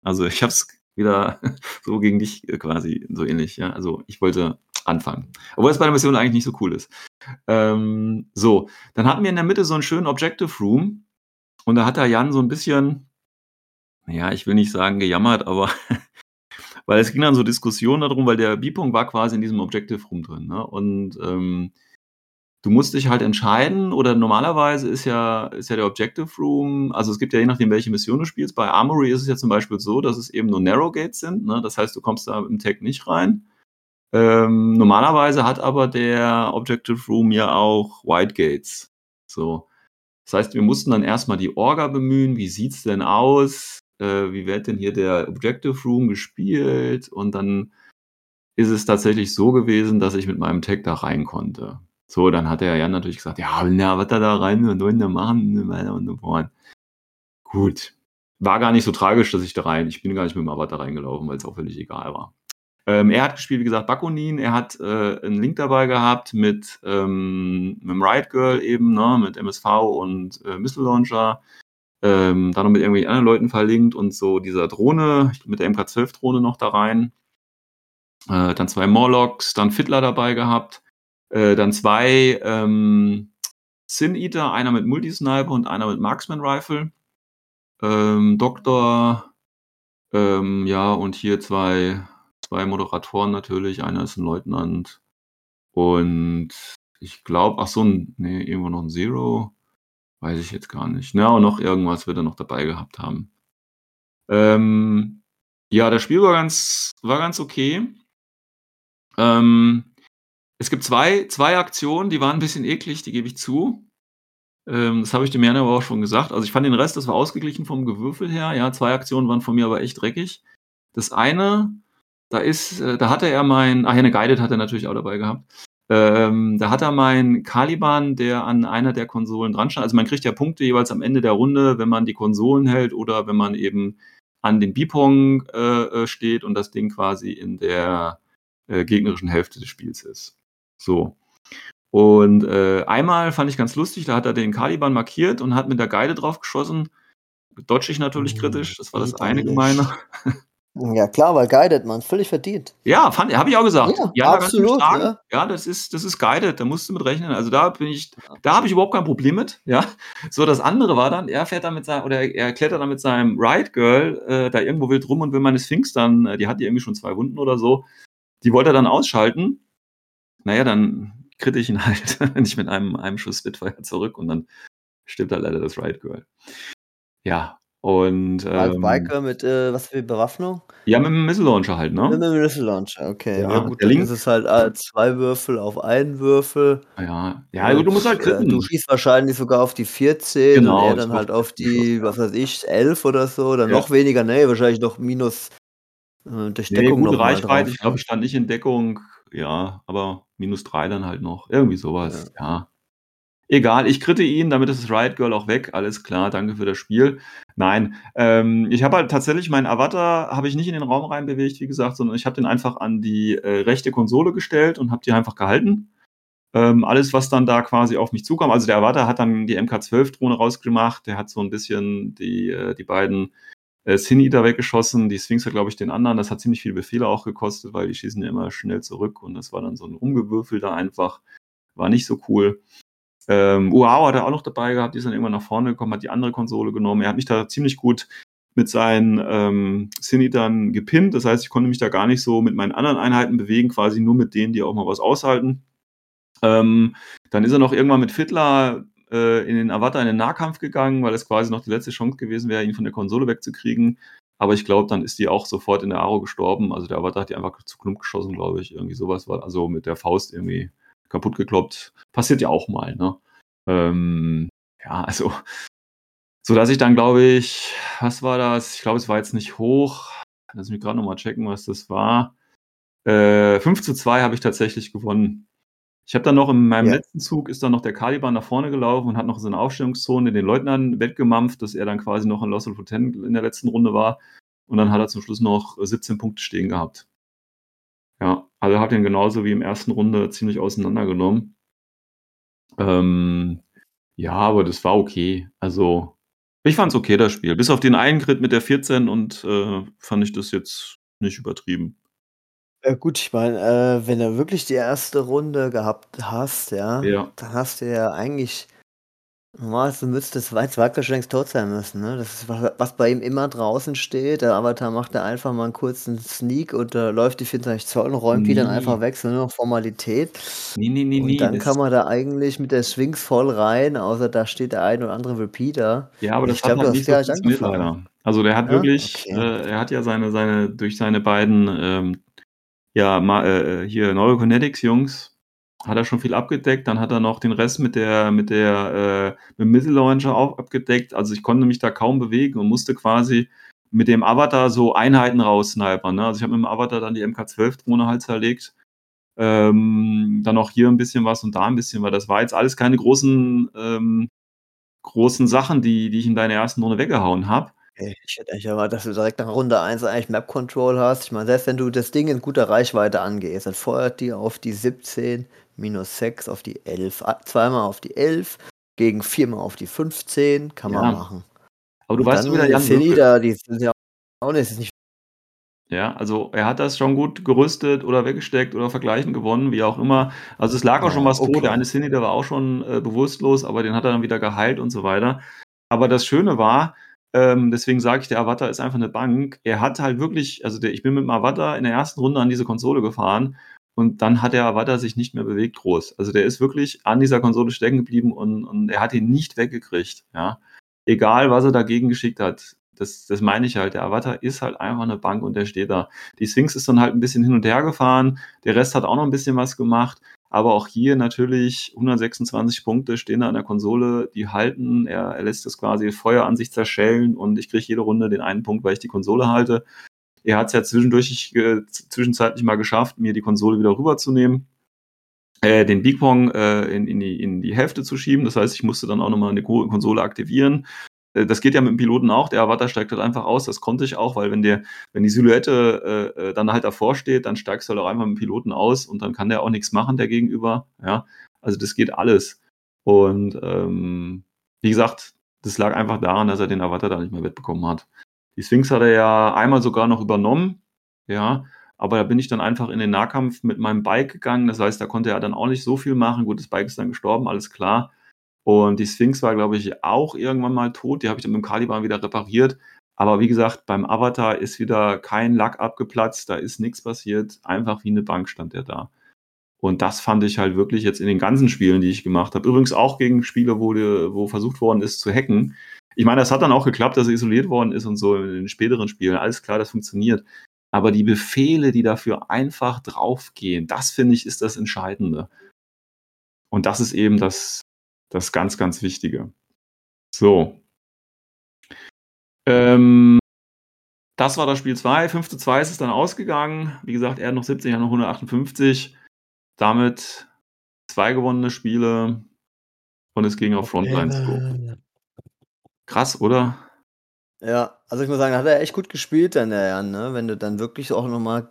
Also ich habe es wieder so gegen dich äh, quasi, so ähnlich, ja. Also ich wollte anfangen. Obwohl es bei der Mission eigentlich nicht so cool ist. Ähm, so, dann hatten wir in der Mitte so einen schönen Objective Room und da hat der Jan so ein bisschen, ja, ich will nicht sagen gejammert, aber weil es ging dann so Diskussionen darum, weil der Bipong war quasi in diesem Objective Room drin, ne? Und ähm, du musst dich halt entscheiden, oder normalerweise ist ja, ist ja der Objective Room, also es gibt ja je nachdem, welche Mission du spielst. Bei Armory ist es ja zum Beispiel so, dass es eben nur Narrow Gates sind, ne? Das heißt, du kommst da im Tag nicht rein. Ähm, normalerweise hat aber der Objective Room ja auch White Gates. So. Das heißt, wir mussten dann erstmal die Orga bemühen. Wie sieht's denn aus? Äh, wie wird denn hier der Objective Room gespielt? Und dann ist es tatsächlich so gewesen, dass ich mit meinem Tag da rein konnte. So, dann hat der Jan natürlich gesagt, ja, na, was er da rein und wollen da machen und fort. Gut. war gar nicht so tragisch, dass ich da rein, ich bin gar nicht mit dem Avatar reingelaufen, weil es auch völlig egal war. Ähm, er hat gespielt, wie gesagt, Bakunin. Er hat äh, einen Link dabei gehabt mit, ähm, mit dem Riot Girl eben, ne, mit MSV und äh, Missile Launcher. Ähm, dann noch mit irgendwelchen anderen Leuten verlinkt und so dieser Drohne, mit der MK12-Drohne noch da rein. Äh, dann zwei Morlocks, dann Fiddler dabei gehabt. Äh, dann zwei ähm, Sin Eater, einer mit Multisniper und einer mit Marksman Rifle. Ähm, Doktor, ähm, ja, und hier zwei, zwei Moderatoren natürlich. Einer ist ein Leutnant. Und ich glaube, ach so, nee, irgendwo noch ein Zero. Weiß ich jetzt gar nicht. Ja, und noch irgendwas wird er noch dabei gehabt haben. Ähm, ja, das Spiel war ganz, war ganz okay. Ähm, es gibt zwei, zwei Aktionen, die waren ein bisschen eklig, die gebe ich zu. Ähm, das habe ich dem Jan aber auch schon gesagt. Also ich fand den Rest, das war ausgeglichen vom Gewürfel her. Ja, zwei Aktionen waren von mir aber echt dreckig. Das eine, da ist, äh, da hatte er mein, ach ja, eine Guided hat er natürlich auch dabei gehabt. Ähm, da hat er mein Caliban, der an einer der Konsolen dran stand. Also man kriegt ja Punkte jeweils am Ende der Runde, wenn man die Konsolen hält oder wenn man eben an den Bipong äh, äh steht und das Ding quasi in der äh, gegnerischen Hälfte des Spiels ist. So. Und äh, einmal fand ich ganz lustig, da hat er den Caliban markiert und hat mit der Geide drauf geschossen. Dodge ich natürlich Hm, kritisch, das war das eine gemeine. Ja, klar, weil guided, man, völlig verdient. Ja, fand, habe ich auch gesagt. Ja, Ja, absolut, ja. Ja, das ist, das ist guided, da musst du mit rechnen. Also da bin ich, da habe ich überhaupt kein Problem mit. Ja, so das andere war dann, er fährt dann mit seinem, oder er klettert dann mit seinem Ride Girl äh, da irgendwo wild rum und will meine Sphinx dann, äh, die hat die irgendwie schon zwei Wunden oder so, die wollte er dann ausschalten. Naja, dann kritte ich ihn halt nicht mit einem, einem Schuss Spitfire zurück und dann stirbt halt leider das Ride Girl. Ja, und ähm, Biker mit, äh, was für Bewaffnung? ja, mit dem Missile Launcher halt, Mit ne? einem Missile Launcher, okay. Ja, Ja, gut, der Link- ist es halt äh, zwei Würfel auf einen Würfel. Ja, ja, gut, du musst halt Äh, kritten. Du schießt wahrscheinlich sogar auf die 14 Genau, und er dann halt auf Schuss, die, ja. was weiß ich, 11 oder so. Dann Ja. noch weniger, nee, wahrscheinlich noch minus äh, durch Nee, Deckung gute noch mal Reichweite. Ich glaube, ne? ich stand nicht in Deckung. Ja, aber minus drei dann halt noch. Irgendwie sowas. Ja. Egal, ich kritte ihn, damit ist das Riot Girl auch weg. Alles klar, danke für das Spiel. Nein, ähm, ich habe halt tatsächlich meinen Avatar, habe ich nicht in den Raum reinbewegt, wie gesagt, sondern ich habe den einfach an die äh, rechte Konsole gestellt und habe die einfach gehalten. Ähm, alles, was dann da quasi auf mich zukam. Also der Avatar hat dann die MK12-Drohne rausgemacht, der hat so ein bisschen die, äh, die beiden äh, Sin Eater weggeschossen, die Sphinx hat, glaube ich, den anderen. Das hat ziemlich viele Befehle auch gekostet, weil die schießen ja immer schnell zurück und das war dann so ein Rumgewürfel da einfach. War nicht so cool. Ähm, Uao hat er auch noch dabei gehabt, die ist dann irgendwann nach vorne gekommen, hat die andere Konsole genommen. Er hat mich da ziemlich gut mit seinen ähm, Sin-Eatern gepinnt. Das heißt, ich konnte mich da gar nicht so mit meinen anderen Einheiten bewegen, quasi nur mit denen, die auch mal was aushalten. Ähm, dann ist er noch irgendwann mit Fiddler äh, in den Avatar in den Nahkampf gegangen, weil es quasi noch die letzte Chance gewesen wäre, ihn von der Konsole wegzukriegen. Aber ich glaube, dann ist die auch sofort in der Aro gestorben. Also der Avatar hat die einfach zu Klump geschossen, glaube ich. Irgendwie sowas war, also mit der Faust irgendwie kaputt gekloppt. Passiert ja auch mal, ne? Ähm, ja, also, so dass ich dann, glaube ich, was war das? Ich glaube, es war jetzt nicht hoch. Lass mich gerade nochmal checken, was das war. Äh, 5 zu 2 habe ich tatsächlich gewonnen. Ich habe dann noch in meinem Ja. letzten Zug ist dann noch der Caliban nach vorne gelaufen und hat noch in seiner Aufstellungszone den Leutnant wettgemampft, dass er dann quasi noch in Lost of Ten in der letzten Runde war. Und dann hat er zum Schluss noch 17 Punkte stehen gehabt. Ja, also hat ihn genauso wie im ersten Runde ziemlich auseinandergenommen. Ähm, ja, aber das war okay. Also, ich fand's okay, das Spiel. Bis auf den einen Crit mit der 14 und äh, fand ich das jetzt nicht übertrieben. Ja gut, ich meine, äh, wenn du wirklich die erste Runde gehabt hast, ja, Ja. dann hast du ja eigentlich normalerweise müsste das Weit schon längst tot sein müssen, ne? Das ist was, was bei ihm immer draußen steht. Der Avatar macht da einfach mal einen kurzen Sneak und äh, läuft die 24 Zoll und räumt die dann einfach weg, so nur noch Formalität. Nee, nee, nee, Und nee. dann das, kann man da eigentlich mit der Sphinx voll rein, außer da steht der ein oder andere Repeater. ja, aber Und das ich hat glaube, halt nicht so gar nicht funktioniert, angefangen. leider. Also der hat Ja? wirklich, Okay. äh, er hat ja seine, seine, durch seine beiden, ähm, ja, ma, äh, hier Neurokinetics-Jungs, hat er schon viel abgedeckt. Dann hat er noch den Rest mit der, mit der, äh, mit dem Missile Launcher auch abgedeckt. Also ich konnte mich da kaum bewegen und musste quasi mit dem Avatar so Einheiten raussnipern. Ne? Also ich habe mit dem Avatar dann die MK12-Drohne halt zerlegt. Ähm, dann auch hier ein bisschen was und da ein bisschen, weil das war jetzt alles keine großen, ähm, großen Sachen, die, die ich in deiner ersten Runde weggehauen habe. Okay, ich hätte eigentlich erwartet, dass du direkt nach Runde 1 eigentlich Map Control hast. Ich meine, selbst wenn du das Ding in guter Reichweite angehst, dann feuert die auf die 17, minus 6 auf die 11, a- zweimal auf die 11, gegen viermal auf die 15, kann man Ja. machen. Aber du Und weißt dann wieder, Jan, Silly Würfel- da, die sind ja auch nicht, ist nicht Ja, also er hat das schon gut gerüstet oder weggesteckt oder vergleichen gewonnen, wie auch immer. Also es lag auch schon Ja, was tot. okay. Der eine Cindy, der war auch schon äh, bewusstlos, aber den hat er dann wieder geheilt und so weiter. Aber das Schöne war, ähm, deswegen sage ich, der Avatar ist einfach eine Bank. Er hat halt wirklich, also der, ich bin mit dem Avatar in der ersten Runde an diese Konsole gefahren und dann hat der Avatar sich nicht mehr bewegt groß. Also der ist wirklich an dieser Konsole stecken geblieben und, und er hat ihn nicht weggekriegt. Ja, egal was er dagegen geschickt hat. Das, das meine ich halt. Der Avatar ist halt einfach eine Bank und der steht da. Die Sphinx ist dann halt ein bisschen hin und her gefahren. Der Rest hat auch noch ein bisschen was gemacht. Aber auch hier natürlich 126 Punkte stehen da an der Konsole, die halten. Er, er lässt das quasi Feuer an sich zerschellen und ich kriege jede Runde den einen Punkt, weil ich die Konsole halte. Er hat es ja zwischendurch äh, zwischenzeitlich mal geschafft, mir die Konsole wieder rüberzunehmen, äh, den Big Pong äh, in, in, die, in die Hälfte zu schieben. Das heißt, ich musste dann auch nochmal eine Ko- Konsole aktivieren. Äh, Das geht ja mit dem Piloten auch. Der Avatar steigt halt einfach aus. Das konnte ich auch, weil wenn der, wenn die Silhouette äh, äh, dann halt davor steht, dann steigst du halt auch einfach mit dem Piloten aus und dann kann der auch nichts machen, der Gegenüber. Ja, also das geht alles. Und ähm, wie gesagt, das lag einfach daran, dass er den Avatar da nicht mehr wettbekommen hat. Die Sphinx hat er ja einmal sogar noch übernommen. Ja, aber da bin ich dann einfach in den Nahkampf mit meinem Bike gegangen. Das heißt, da konnte er dann auch nicht so viel machen. Gut, das Bike ist dann gestorben, alles klar. Und die Sphinx war, glaube ich, auch irgendwann mal tot. Die habe ich dann mit dem Caliban wieder repariert. Aber wie gesagt, beim Avatar ist wieder kein Lack abgeplatzt, da ist nichts passiert. Einfach wie eine Bank stand der da. Und das fand ich halt wirklich jetzt in den ganzen Spielen, die ich gemacht habe. Übrigens auch gegen Spiele, wo, die, wo versucht worden ist zu hacken. Ich meine, das hat dann auch geklappt, dass er isoliert worden ist und so in den späteren Spielen. Alles klar, das funktioniert. Aber die Befehle, die dafür einfach draufgehen, das finde ich ist das Entscheidende. Und das ist eben das, das ganz, ganz Wichtige. So. Ähm, das war das Spiel 2. 5 zu 2 ist es dann ausgegangen. Wie gesagt, er hat noch 70, er hat noch 158. Damit zwei gewonnene Spiele und es ging auf Frontline Scope. Krass, oder? Ja, also ich muss sagen, hat er echt gut gespielt dann, der Jan, ne? Wenn du dann wirklich auch nochmal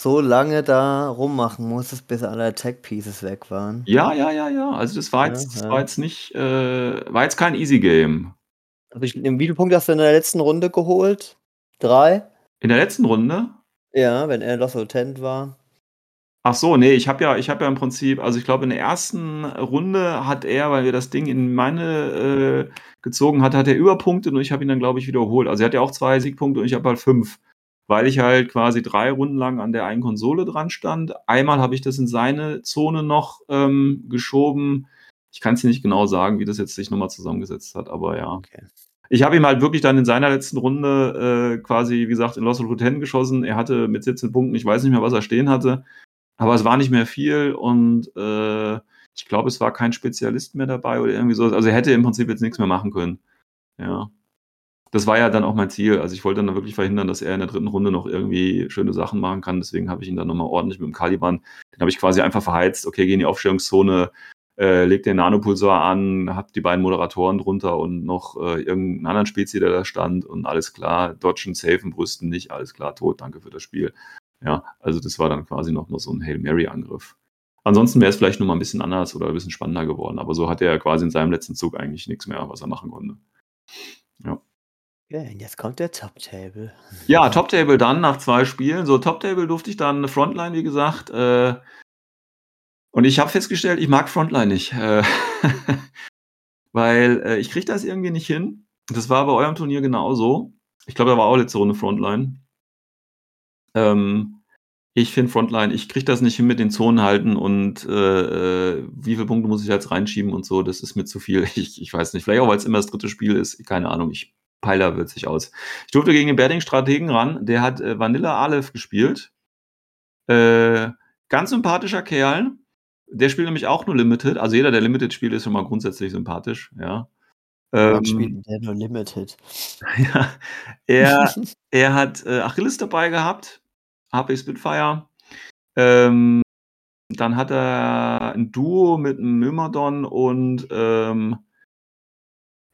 so lange da rummachen musstest, bis alle Attack Pieces weg waren. Ja, ja, ja, ja. Also das war jetzt, das war jetzt nicht, äh, war jetzt kein Easy Game. Also ich, den Videopunkt hast du in der letzten Runde geholt. Drei. In der letzten Runde? Ja, wenn er Lost Tent war. Ach so, nee, ich habe ja, ich habe ja im Prinzip, also ich glaube in der ersten Runde hat er, weil wir das Ding in meine äh, gezogen hat, hat er überpunktet und ich habe ihn dann glaube ich wiederholt. Also er hat ja auch zwei Siegpunkte und ich habe halt fünf, weil ich halt quasi drei Runden lang an der einen Konsole dran stand. Einmal habe ich das in seine Zone noch ähm, geschoben. Ich kann es dir nicht genau sagen, wie das jetzt sich nochmal zusammengesetzt hat, aber ja. Okay. Ich habe ihm halt wirklich dann in seiner letzten Runde äh, quasi, wie gesagt, in Lost Ten geschossen. Er hatte mit 17 Punkten, ich weiß nicht mehr, was er stehen hatte, aber es war nicht mehr viel und äh, ich glaube, es war kein Spezialist mehr dabei oder irgendwie so. Also er hätte im Prinzip jetzt nichts mehr machen können. Ja. Das war ja dann auch mein Ziel. Also ich wollte dann wirklich verhindern, dass er in der dritten Runde noch irgendwie schöne Sachen machen kann. Deswegen habe ich ihn dann nochmal ordentlich mit dem Caliban, den habe ich quasi einfach verheizt. Okay, geh in die Aufstellungszone, äh, leg den Nanopulsar an, hab die beiden Moderatoren drunter und noch äh, irgendeinen anderen Spezi, der da stand und alles klar, dodgen, safen, brüsten nicht, alles klar, tot, danke für das Spiel. Ja, also das war dann quasi noch so ein Hail Mary-Angriff. Ansonsten wäre es vielleicht noch mal ein bisschen anders oder ein bisschen spannender geworden, aber so hatte er quasi in seinem letzten Zug eigentlich nichts mehr, was er machen konnte. Ja. Ja, und jetzt kommt der Top Table. Ja, Top Table dann nach zwei Spielen. So, Top Table durfte ich dann Frontline, wie gesagt. Äh, und ich habe festgestellt, ich mag Frontline nicht. Äh, weil äh, ich kriege das irgendwie nicht hin. Das war bei eurem Turnier genauso. Ich glaube, da war auch letzte Runde Frontline. Ähm, ich finde Frontline, ich kriege das nicht hin mit den Zonen halten und äh, äh, wie viele Punkte muss ich jetzt reinschieben und so, das ist mir zu viel. Ich, ich weiß nicht, vielleicht auch, weil es immer das dritte Spiel ist, keine Ahnung, ich peiler wird sich aus. Ich durfte gegen den Berding-Strategen ran, der hat äh, Vanilla Aleph gespielt. Äh, ganz sympathischer Kerl. Der spielt nämlich auch nur Limited. Also jeder, der Limited spielt, ist schon mal grundsätzlich sympathisch, ja. Ähm, spielt der nur Limited. ja, er, er hat äh, Achilles dabei gehabt, HP Spitfire. Ähm, dann hat er ein Duo mit einem Myrmidon und ähm,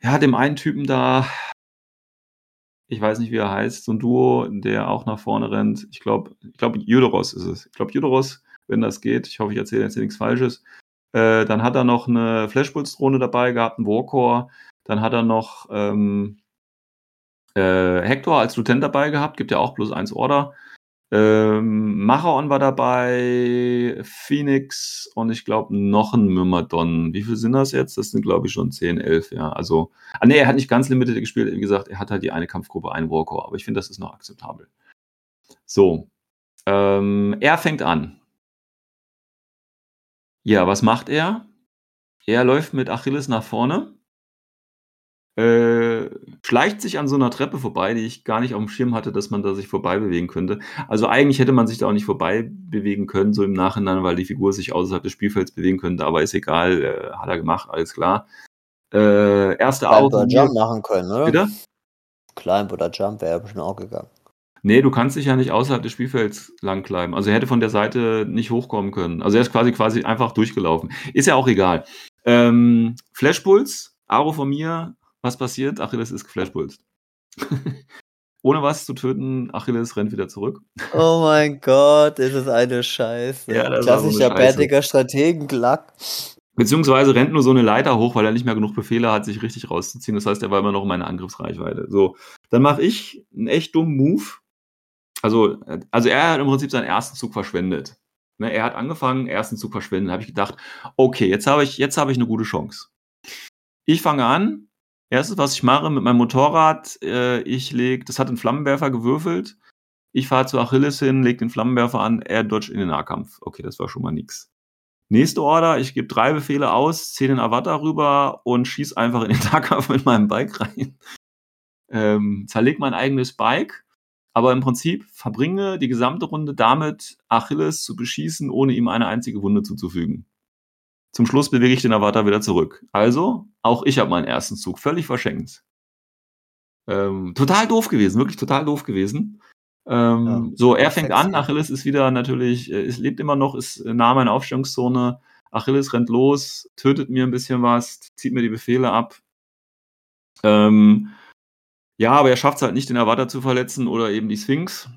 ja, dem einen Typen da, ich weiß nicht, wie er heißt, so ein Duo, der auch nach vorne rennt. Ich glaube, ich glaube, Judoros ist es. Ich glaube, Judoros, wenn das geht. Ich hoffe, ich erzähle jetzt hier nichts Falsches. Äh, dann hat er noch eine Flashpulse-Drohne dabei gehabt, einen Warcore. Dann hat er noch ähm, äh, Hector als Lieutenant dabei gehabt, gibt ja auch plus eins Order. Ähm, Machaon war dabei, Phoenix und ich glaube noch ein Myrmidon. Wie viel sind das jetzt? Das sind glaube ich schon 10, 11, ja. Also, ah, nee, er hat nicht ganz Limited gespielt. Wie gesagt, er hat halt die eine Kampfgruppe, einen Warcore, aber ich finde, das ist noch akzeptabel. So, ähm, er fängt an. Ja, was macht er? Er läuft mit Achilles nach vorne äh, schleicht sich an so einer Treppe vorbei, die ich gar nicht auf dem Schirm hatte, dass man da sich vorbei bewegen könnte. Also eigentlich hätte man sich da auch nicht vorbei bewegen können, so im Nachhinein, weil die Figur sich außerhalb des Spielfelds bewegen könnte, aber ist egal, äh, hat er gemacht, alles klar. Äh, erste Climb oder Jump machen können, oder? Bitte? Climb oder Jump wäre bestimmt auch gegangen. Nee, du kannst dich ja nicht außerhalb des Spielfelds langkleiben. Also er hätte von der Seite nicht hochkommen können. Also er ist quasi quasi einfach durchgelaufen. Ist ja auch egal. Ähm, Flashpuls, Aro von mir, was passiert? Achilles ist geflashpulst. Ohne was zu töten, Achilles rennt wieder zurück. Oh mein Gott, ist es eine Scheiße. Ja, Klassischer bärtiger Strategenklack. Beziehungsweise rennt nur so eine Leiter hoch, weil er nicht mehr genug Befehle hat, sich richtig rauszuziehen. Das heißt, er war immer noch in meiner Angriffsreichweite. So, dann mache ich einen echt dummen Move. Also, also er hat im Prinzip seinen ersten Zug verschwendet. Ne, er hat angefangen, ersten Zug verschwenden. Da habe ich gedacht, okay, jetzt habe ich, jetzt habe ich eine gute Chance. Ich fange an. Erstes, was ich mache mit meinem Motorrad, äh, ich lege, das hat einen Flammenwerfer gewürfelt. Ich fahre zu Achilles hin, lege den Flammenwerfer an, er dodgt in den Nahkampf. Okay, das war schon mal nix. Nächste Order, ich gebe drei Befehle aus, ziehe den Avatar rüber und schieße einfach in den Nahkampf mit meinem Bike rein. Ähm, zerleg mein eigenes Bike, aber im Prinzip verbringe die gesamte Runde damit, Achilles zu beschießen, ohne ihm eine einzige Wunde zuzufügen. Zum Schluss bewege ich den Avatar wieder zurück. Also, auch ich habe meinen ersten Zug völlig verschenkt. Ähm, total doof gewesen, wirklich total doof gewesen. Ähm, Ja, so, er fängt an, Achilles ist wieder natürlich, äh, es lebt immer noch, ist äh, nah meiner Aufstellungszone. Achilles rennt los, tötet mir ein bisschen was, zieht mir die Befehle ab. Ähm, ja, aber er schafft es halt nicht, den Avatar zu verletzen oder eben die Sphinx.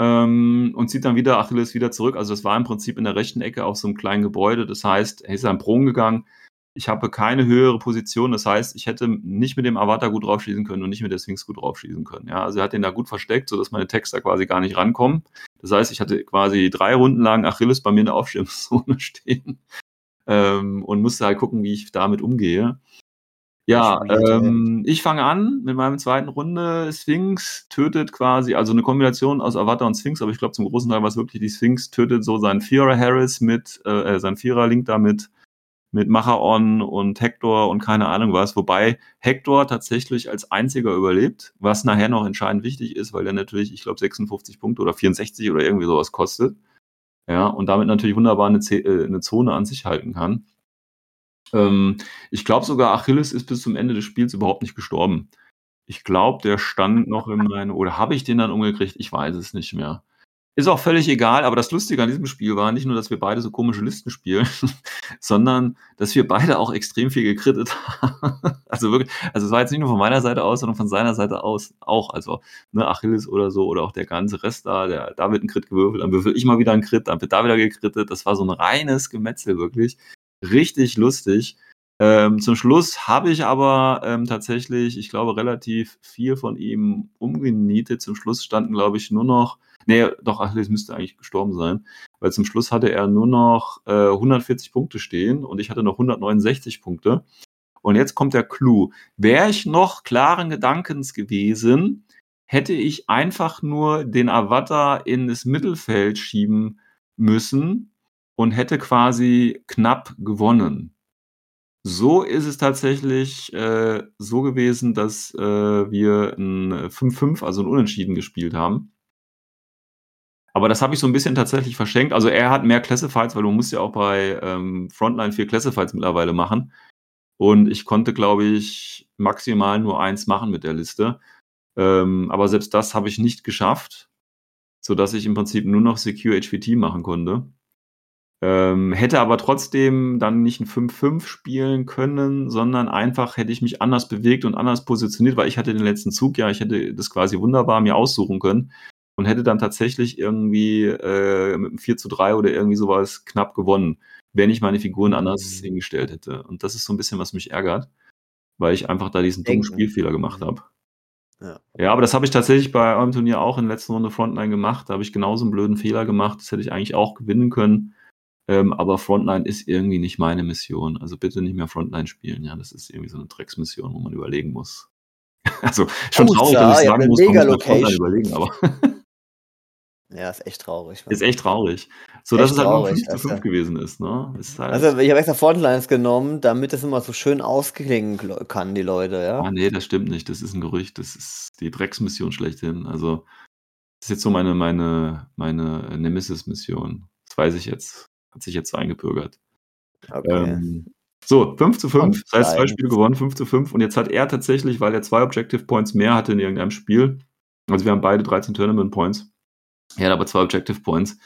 Ähm, und zieht dann wieder Achilles wieder zurück. Also das war im Prinzip in der rechten Ecke auf so einem kleinen Gebäude. Das heißt, er ist an Prone gegangen. Ich habe keine höhere Position. Das heißt, ich hätte nicht mit dem Avatar gut draufschießen können und nicht mit der Sphinx gut draufschießen können. Ja, also er hat den da gut versteckt, sodass meine Texter quasi gar nicht rankommen. Das heißt, ich hatte quasi drei Runden lang Achilles bei mir in der Aufstellungszone stehen ähm, und musste halt gucken, wie ich damit umgehe. Ja, ähm, ich fange an mit meinem zweiten Runde. Sphinx tötet quasi, also eine Kombination aus Avatar und Sphinx, aber ich glaube zum großen Teil war es wirklich die Sphinx, tötet so seinen Vierer Harris mit, äh, äh, sein Vierer Link damit mit Machaon und Hector und keine Ahnung was, wobei Hector tatsächlich als einziger überlebt, was nachher noch entscheidend wichtig ist, weil der natürlich, ich glaube, 56 Punkte oder 64 oder irgendwie sowas kostet. Ja, und damit natürlich wunderbar eine, Z äh, eine Zone an sich halten kann. Ähm, ich glaube sogar, Achilles ist bis zum Ende des Spiels überhaupt nicht gestorben. Ich glaube, der stand noch in meine, oder habe ich den dann umgekriegt? Ich weiß es nicht mehr. Ist auch völlig egal, aber das Lustige an diesem Spiel war nicht nur, dass wir beide so komische Listen spielen, sondern dass wir beide auch extrem viel gekrittet haben. Also wirklich, also es war jetzt nicht nur von meiner Seite aus, sondern von seiner Seite aus auch. Also ne, Achilles oder so oder auch der ganze Rest da, der, da wird ein Crit gewürfelt, dann würfel ich mal wieder einen Crit, dann wird da wieder gekrittet. Das war so ein reines Gemetzel wirklich. Richtig lustig. Ähm, zum Schluss habe ich aber ähm, tatsächlich, ich glaube, relativ viel von ihm umgenietet. Zum Schluss standen, glaube ich, nur noch, nee, doch, Achilles müsste eigentlich gestorben sein, weil zum Schluss hatte er nur noch äh, 140 Punkte stehen und ich hatte noch 169 Punkte. Und jetzt kommt der Clou. Wäre ich noch klaren Gedankens gewesen, hätte ich einfach nur den Avatar in das Mittelfeld schieben müssen und hätte quasi knapp gewonnen. So ist es tatsächlich äh, so gewesen, dass äh, wir ein 5-5, also ein Unentschieden gespielt haben. Aber das habe ich so ein bisschen tatsächlich verschenkt. Also er hat mehr Classifieds, weil du musst ja auch bei ähm, Frontline vier Classifieds mittlerweile machen. Und ich konnte, glaube ich, maximal nur eins machen mit der Liste. Ähm, aber selbst das habe ich nicht geschafft, sodass ich im Prinzip nur noch Secure HVT machen konnte. Ähm, hätte aber trotzdem dann nicht ein 5-5 spielen können, sondern einfach hätte ich mich anders bewegt und anders positioniert, weil ich hatte den letzten Zug, ja, ich hätte das quasi wunderbar mir aussuchen können und hätte dann tatsächlich irgendwie äh, mit einem 4 zu 3 oder irgendwie sowas knapp gewonnen, wenn ich meine Figuren anders Mhm. hingestellt hätte. Und das ist so ein bisschen, was mich ärgert, weil ich einfach da diesen dummen. Spielfehler gemacht Mhm. habe. Ja. Ja, aber das habe ich tatsächlich bei eurem Turnier auch in der letzten Runde Frontline gemacht. Da habe ich genauso einen blöden Fehler gemacht. Das hätte ich eigentlich auch gewinnen können. Ähm, aber Frontline ist irgendwie nicht meine Mission. Also bitte nicht mehr Frontline spielen. Ja, das ist irgendwie so eine Drecksmission, wo man überlegen muss. Also schon Außer, traurig, dass ich sagen eine muss, man muss. Frontline überlegen, aber Ja, ist echt traurig. ist echt traurig. So, dass es halt nur traurig, 5 zu 5 also. gewesen ist, ne? Ist halt, Also, ich habe extra Frontlines genommen, damit das immer so schön ausklingen kl- kann, die Leute, ja. ah, nee, das stimmt nicht. Das ist ein Gerücht. Das ist die Drecksmission schlechthin. Also, das ist jetzt so meine, meine, meine Nemesis-Mission. Das weiß ich jetzt. Hat sich jetzt so eingebürgert. Okay. Ähm, so, 5 zu 5. Das heißt, zwei. Spiele gewonnen, 5 zu 5. Und jetzt hat er tatsächlich, weil er zwei Objective Points mehr hatte in irgendeinem Spiel, also wir haben beide 13 Tournament Points, er hat aber zwei Objective Points,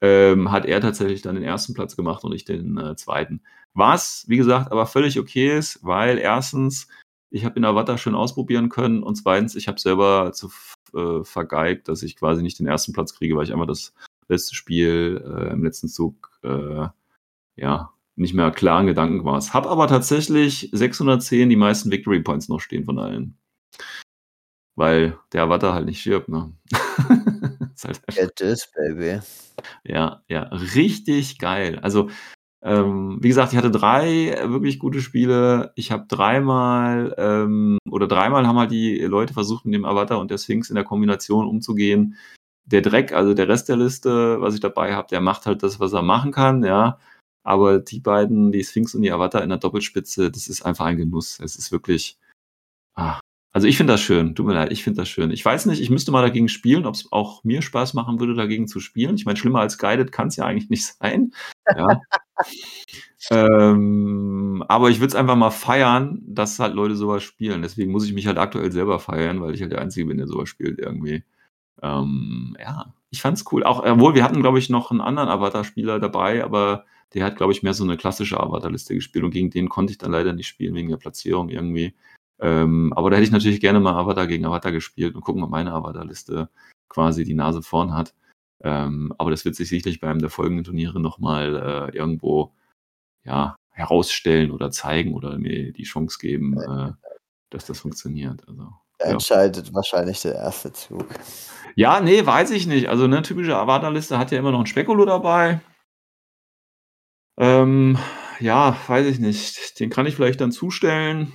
ähm, hat er tatsächlich dann den ersten Platz gemacht und ich den äh, zweiten. Was, wie gesagt, aber völlig okay ist, weil erstens, ich habe in Avatar schön ausprobieren können und zweitens, ich habe selber zu äh, vergeigt, dass ich quasi nicht den ersten Platz kriege, weil ich einfach das letzte Spiel äh, im letzten Zug äh, ja, nicht mehr klaren Gedanken war. Hab aber tatsächlich 610 die meisten Victory Points noch stehen von allen. Weil der Avatar halt nicht stirbt, ne? ist halt Get this, baby. ja, ja, richtig geil. Also, ähm, wie gesagt, ich hatte drei wirklich gute Spiele. Ich habe dreimal ähm, oder dreimal haben halt die Leute versucht, mit dem Avatar und der Sphinx in der Kombination umzugehen. Der Dreck, also der Rest der Liste, was ich dabei habe, der macht halt das, was er machen kann, ja. Aber die beiden, die Sphinx und die Avatar in der Doppelspitze, das ist einfach ein Genuss. Es ist wirklich. Ah. Also ich finde das schön. Tut mir leid, ich finde das schön. Ich weiß nicht, ich müsste mal dagegen spielen, ob es auch mir Spaß machen würde, dagegen zu spielen. Ich meine, schlimmer als Guided kann es ja eigentlich nicht sein. Ja. ähm, aber ich würde es einfach mal feiern, dass halt Leute sowas spielen. Deswegen muss ich mich halt aktuell selber feiern, weil ich halt der Einzige bin, der sowas spielt irgendwie. Ähm, ja, ich fand's cool. Auch, obwohl wir hatten, glaube ich, noch einen anderen Avatar-Spieler dabei, aber der hat, glaube ich, mehr so eine klassische Avatar-Liste gespielt und gegen den konnte ich dann leider nicht spielen, wegen der Platzierung irgendwie. Ähm, aber da hätte ich natürlich gerne mal Avatar gegen Avatar gespielt und gucken, ob meine Avatar-Liste quasi die Nase vorn hat. Ähm, aber das wird sich sicherlich bei einem der folgenden Turniere nochmal äh, irgendwo ja, herausstellen oder zeigen oder mir die Chance geben, äh, dass das funktioniert. Also, Da ja. entscheidet wahrscheinlich der erste Zug. Ja, nee, weiß ich nicht. Also eine typische Avatar-Liste hat ja immer noch ein Spekulo dabei. Ähm, ja, weiß ich nicht. Den kann ich vielleicht dann zustellen.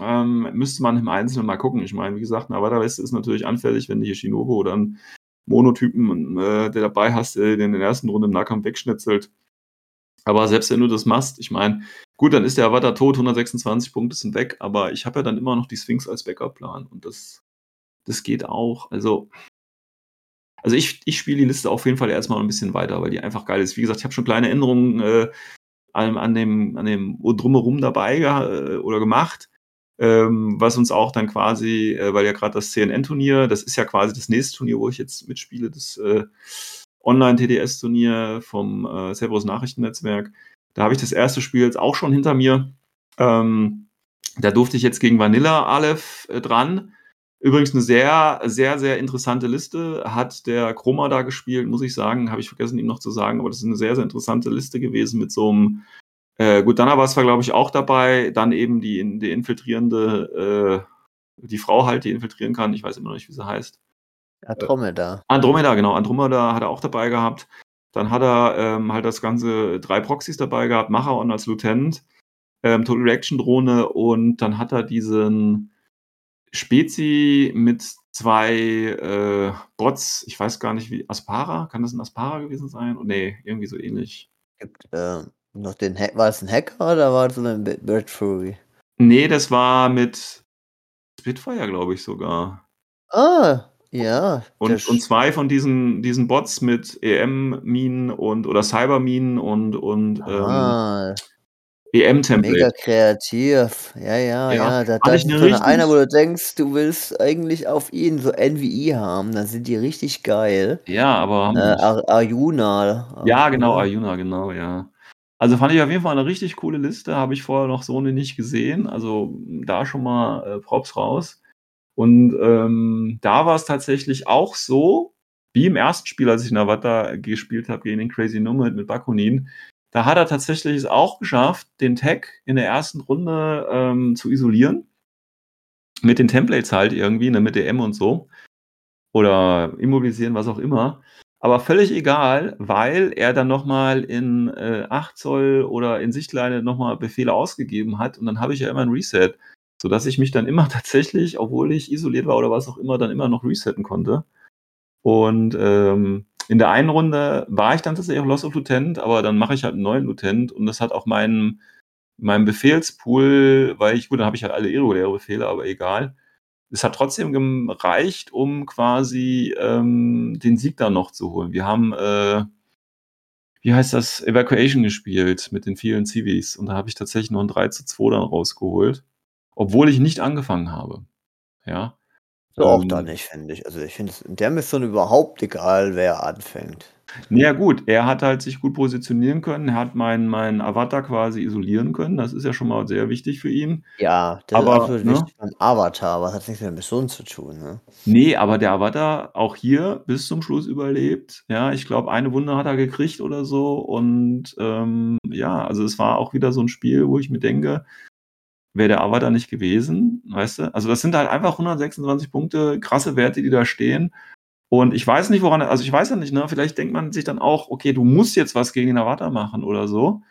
Ähm, müsste man im Einzelnen mal gucken. Ich meine, wie gesagt, eine Avatar-Liste ist natürlich anfällig, wenn du hier Shinobu oder einen Monotypen, äh, der dabei hast, der den in der ersten Runde im Nahkampf wegschnitzelt. Aber selbst wenn du das machst, ich meine, gut, dann ist der Avatar tot, 126 Punkte sind weg, aber ich habe ja dann immer noch die Sphinx als Backup-Plan und das, das geht auch. Also, also ich, ich spiele die Liste auf jeden Fall erstmal ein bisschen weiter, weil die einfach geil ist. Wie gesagt, ich habe schon kleine Änderungen äh, an, an dem, an dem Drumherum dabei äh, oder gemacht, ähm, was uns auch dann quasi, äh, weil ja gerade das CNN-Turnier, das ist ja quasi das nächste Turnier, wo ich jetzt mitspiele, das äh, Online-TDS-Turnier vom äh, Cerberus Nachrichtennetzwerk. Da habe ich das erste Spiel jetzt auch schon hinter mir. Ähm, da durfte ich jetzt gegen Vanilla Aleph äh, dran. Übrigens eine sehr, sehr, sehr interessante Liste. Hat der Chroma da gespielt, muss ich sagen. Habe ich vergessen, ihm noch zu sagen. Aber das ist eine sehr, sehr interessante Liste gewesen mit so einem. Äh, gut, Danavas war, glaube ich, auch dabei. Dann eben die, die infiltrierende, äh, die Frau halt, die infiltrieren kann. Ich weiß immer noch nicht, wie sie heißt. Andromeda. Andromeda, genau. Andromeda hat er auch dabei gehabt. Dann hat er ähm, halt das ganze drei Proxys dabei gehabt, Machaon als Lieutenant, ähm, Total Reaction Drohne und dann hat er diesen Spezi mit zwei äh, Bots, ich weiß gar nicht wie, Aspara, kann das ein Aspara gewesen sein? Oh, nee, irgendwie so ähnlich. Gibt äh, noch den Hack war es ein Hacker oder war es ein Bi- Bird Fury? Nee, das war mit Spitfire, glaube ich sogar. Ah, ja. Und, und zwei von diesen, diesen Bots mit EM-Minen und oder Cyber-Minen und, und ähm, ah, EM-Template. Mega kreativ. Ja, ja, Ja, ja. Da, da ist eine so eine einer, wo du denkst, du willst eigentlich auf ihn so NVI haben. Dann sind die richtig geil. Ja, aber Äh. Ar Arjuna. Ja, genau? Ayuna, genau, ja. Also fand ich auf jeden Fall eine richtig coole Liste, habe ich vorher noch so nicht gesehen. Also da schon mal äh, Props raus. Und ähm, da war es tatsächlich auch so, wie im ersten Spiel, als ich in Avata gespielt habe gegen den Crazy Numid mit Bakunin. Da hat er tatsächlich es auch geschafft, den Tag in der ersten Runde ähm, zu isolieren. Mit den Templates halt irgendwie, ne, mit DM und so. Oder immobilisieren, was auch immer. Aber völlig egal, weil er dann nochmal in äh, 8 Zoll oder in Sichtleine nochmal Befehle ausgegeben hat. Und dann habe ich ja immer ein Reset, sodass ich mich dann immer tatsächlich, obwohl ich isoliert war oder was auch immer, dann immer noch resetten konnte. Und ähm, in der einen Runde war ich dann tatsächlich auch Loss of Lieutenant, aber dann mache ich halt einen neuen Lieutenant und das hat auch meinen meinem Befehlspool, weil ich, gut, dann habe ich halt alle irreguläre Befehle, aber egal. Es hat trotzdem gereicht, um quasi ähm, den Sieg dann noch zu holen. Wir haben, äh, wie heißt das, Evacuation gespielt mit den vielen Civis und da habe ich tatsächlich noch ein 3 zu 2 dann rausgeholt, obwohl ich nicht angefangen habe. Ja. So auch Ähm, da nicht, finde ich. Also ich finde es in der Mission überhaupt egal, wer anfängt. Ja gut, er hat halt sich gut positionieren können, er hat meinen meinen Avatar quasi isolieren können. Das ist ja schon mal sehr wichtig für ihn. Ja, das Aber, ist absolut ne? wichtig beim Avatar, aber das hat nichts mit der Mission zu tun. Ne? Nee, aber der Avatar auch hier bis zum Schluss überlebt. Ja, ich glaube, eine Wunde hat er gekriegt oder so. Und ähm, ja, also es war auch wieder so ein Spiel, wo ich mir denke, wäre der Avatar nicht gewesen, weißt du? Also das sind halt einfach 126 Punkte, krasse Werte, die da stehen. Und ich weiß nicht, woran, also ich weiß ja nicht, ne, vielleicht denkt man sich dann auch, okay, du musst jetzt was gegen den Avatar machen oder so.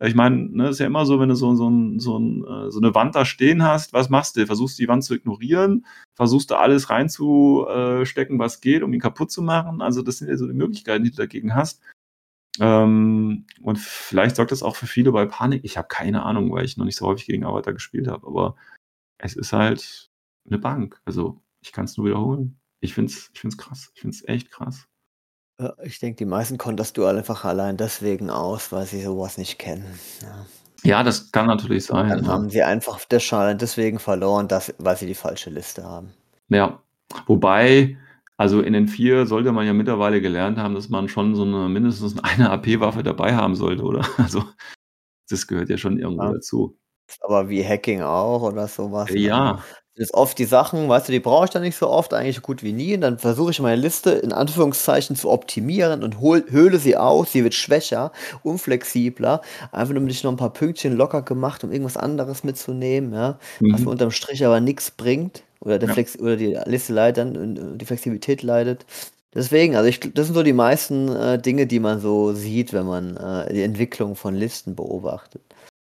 Ich meine, ne, ist ja immer so, wenn du so, so, ein, so, ein, äh, so eine Wand da stehen hast, was machst du? Versuchst du die Wand zu ignorieren? Versuchst du alles reinzustecken, was geht, um ihn kaputt zu machen? Also das sind ja so die Möglichkeiten, die du dagegen hast. Ähm, und vielleicht sorgt das auch für viele bei Panik. Ich habe keine Ahnung, weil ich noch nicht so häufig gegen Avatar gespielt habe, aber es ist halt eine Bank. Also ich kann es nur wiederholen. Ich finde es ich find's krass. Ich finde es echt krass. Ich denke, die meisten konnten das Duell einfach allein deswegen aus, weil sie sowas nicht kennen. Ja. Ja, das kann natürlich sein. Dann ja. haben sie einfach deswegen verloren, dass, weil sie die falsche Liste haben. Ja, wobei, also in den vier sollte man ja mittlerweile gelernt haben, dass man schon so eine mindestens eine AP-Waffe dabei haben sollte, oder? Also das gehört ja schon irgendwo Ja. dazu. Aber wie Hacking auch oder sowas. ne? Ja, Das ist oft die Sachen, weißt du, die brauche ich dann nicht so oft, eigentlich so gut wie nie. Und dann versuche ich meine Liste in Anführungszeichen zu optimieren und hol, höhle sie aus. Sie wird schwächer, unflexibler. Einfach nur, damit ich noch ein paar Pünktchen locker gemacht, um irgendwas anderes mitzunehmen. Ja? Was mir mhm. unterm Strich aber nichts bringt. Oder, der Ja. Flex oder die Liste leidet dann, und die Flexibilität leidet. Deswegen, also ich, das sind so die meisten äh, Dinge, die man so sieht, wenn man äh, die Entwicklung von Listen beobachtet.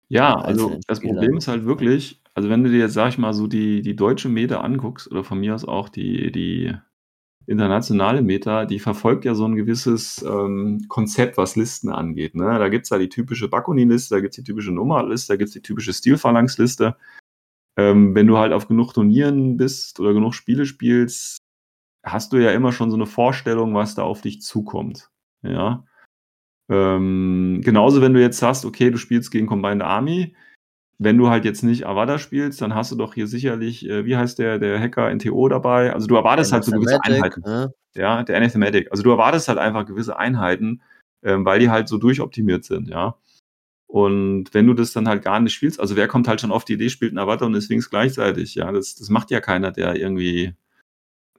Ja, also das. Problem ist halt wirklich, also wenn du dir jetzt, sag ich mal, so die, die deutsche Meta anguckst, oder von mir aus auch die, die internationale Meta, die verfolgt ja so ein gewisses ähm, Konzept, was Listen angeht. Ne? Da gibt's ja die typische Bakunin-Liste, da gibt's die typische Nummer-Liste, da gibt's die typische Stilphalanx-Liste. Ähm, wenn du halt auf genug Turnieren bist oder genug Spiele spielst, hast du ja immer schon so eine Vorstellung, was da auf dich zukommt. Ja. Ähm, genauso, wenn du jetzt sagst, okay, du spielst gegen Combined Army, wenn du halt jetzt nicht Avada spielst, dann hast du doch hier sicherlich, äh, wie heißt der, der Hacker NTO dabei? Also du erwartest halt so gewisse Einheiten. ne? Ja, der Anathematic. Also du erwartest halt einfach gewisse Einheiten, ähm, weil die halt so durchoptimiert sind, ja. Und wenn du das dann halt gar nicht spielst, also wer kommt halt schon auf die Idee, spielt ein Avatar und ist Sphinx gleichzeitig, ja, das, das macht ja keiner, der irgendwie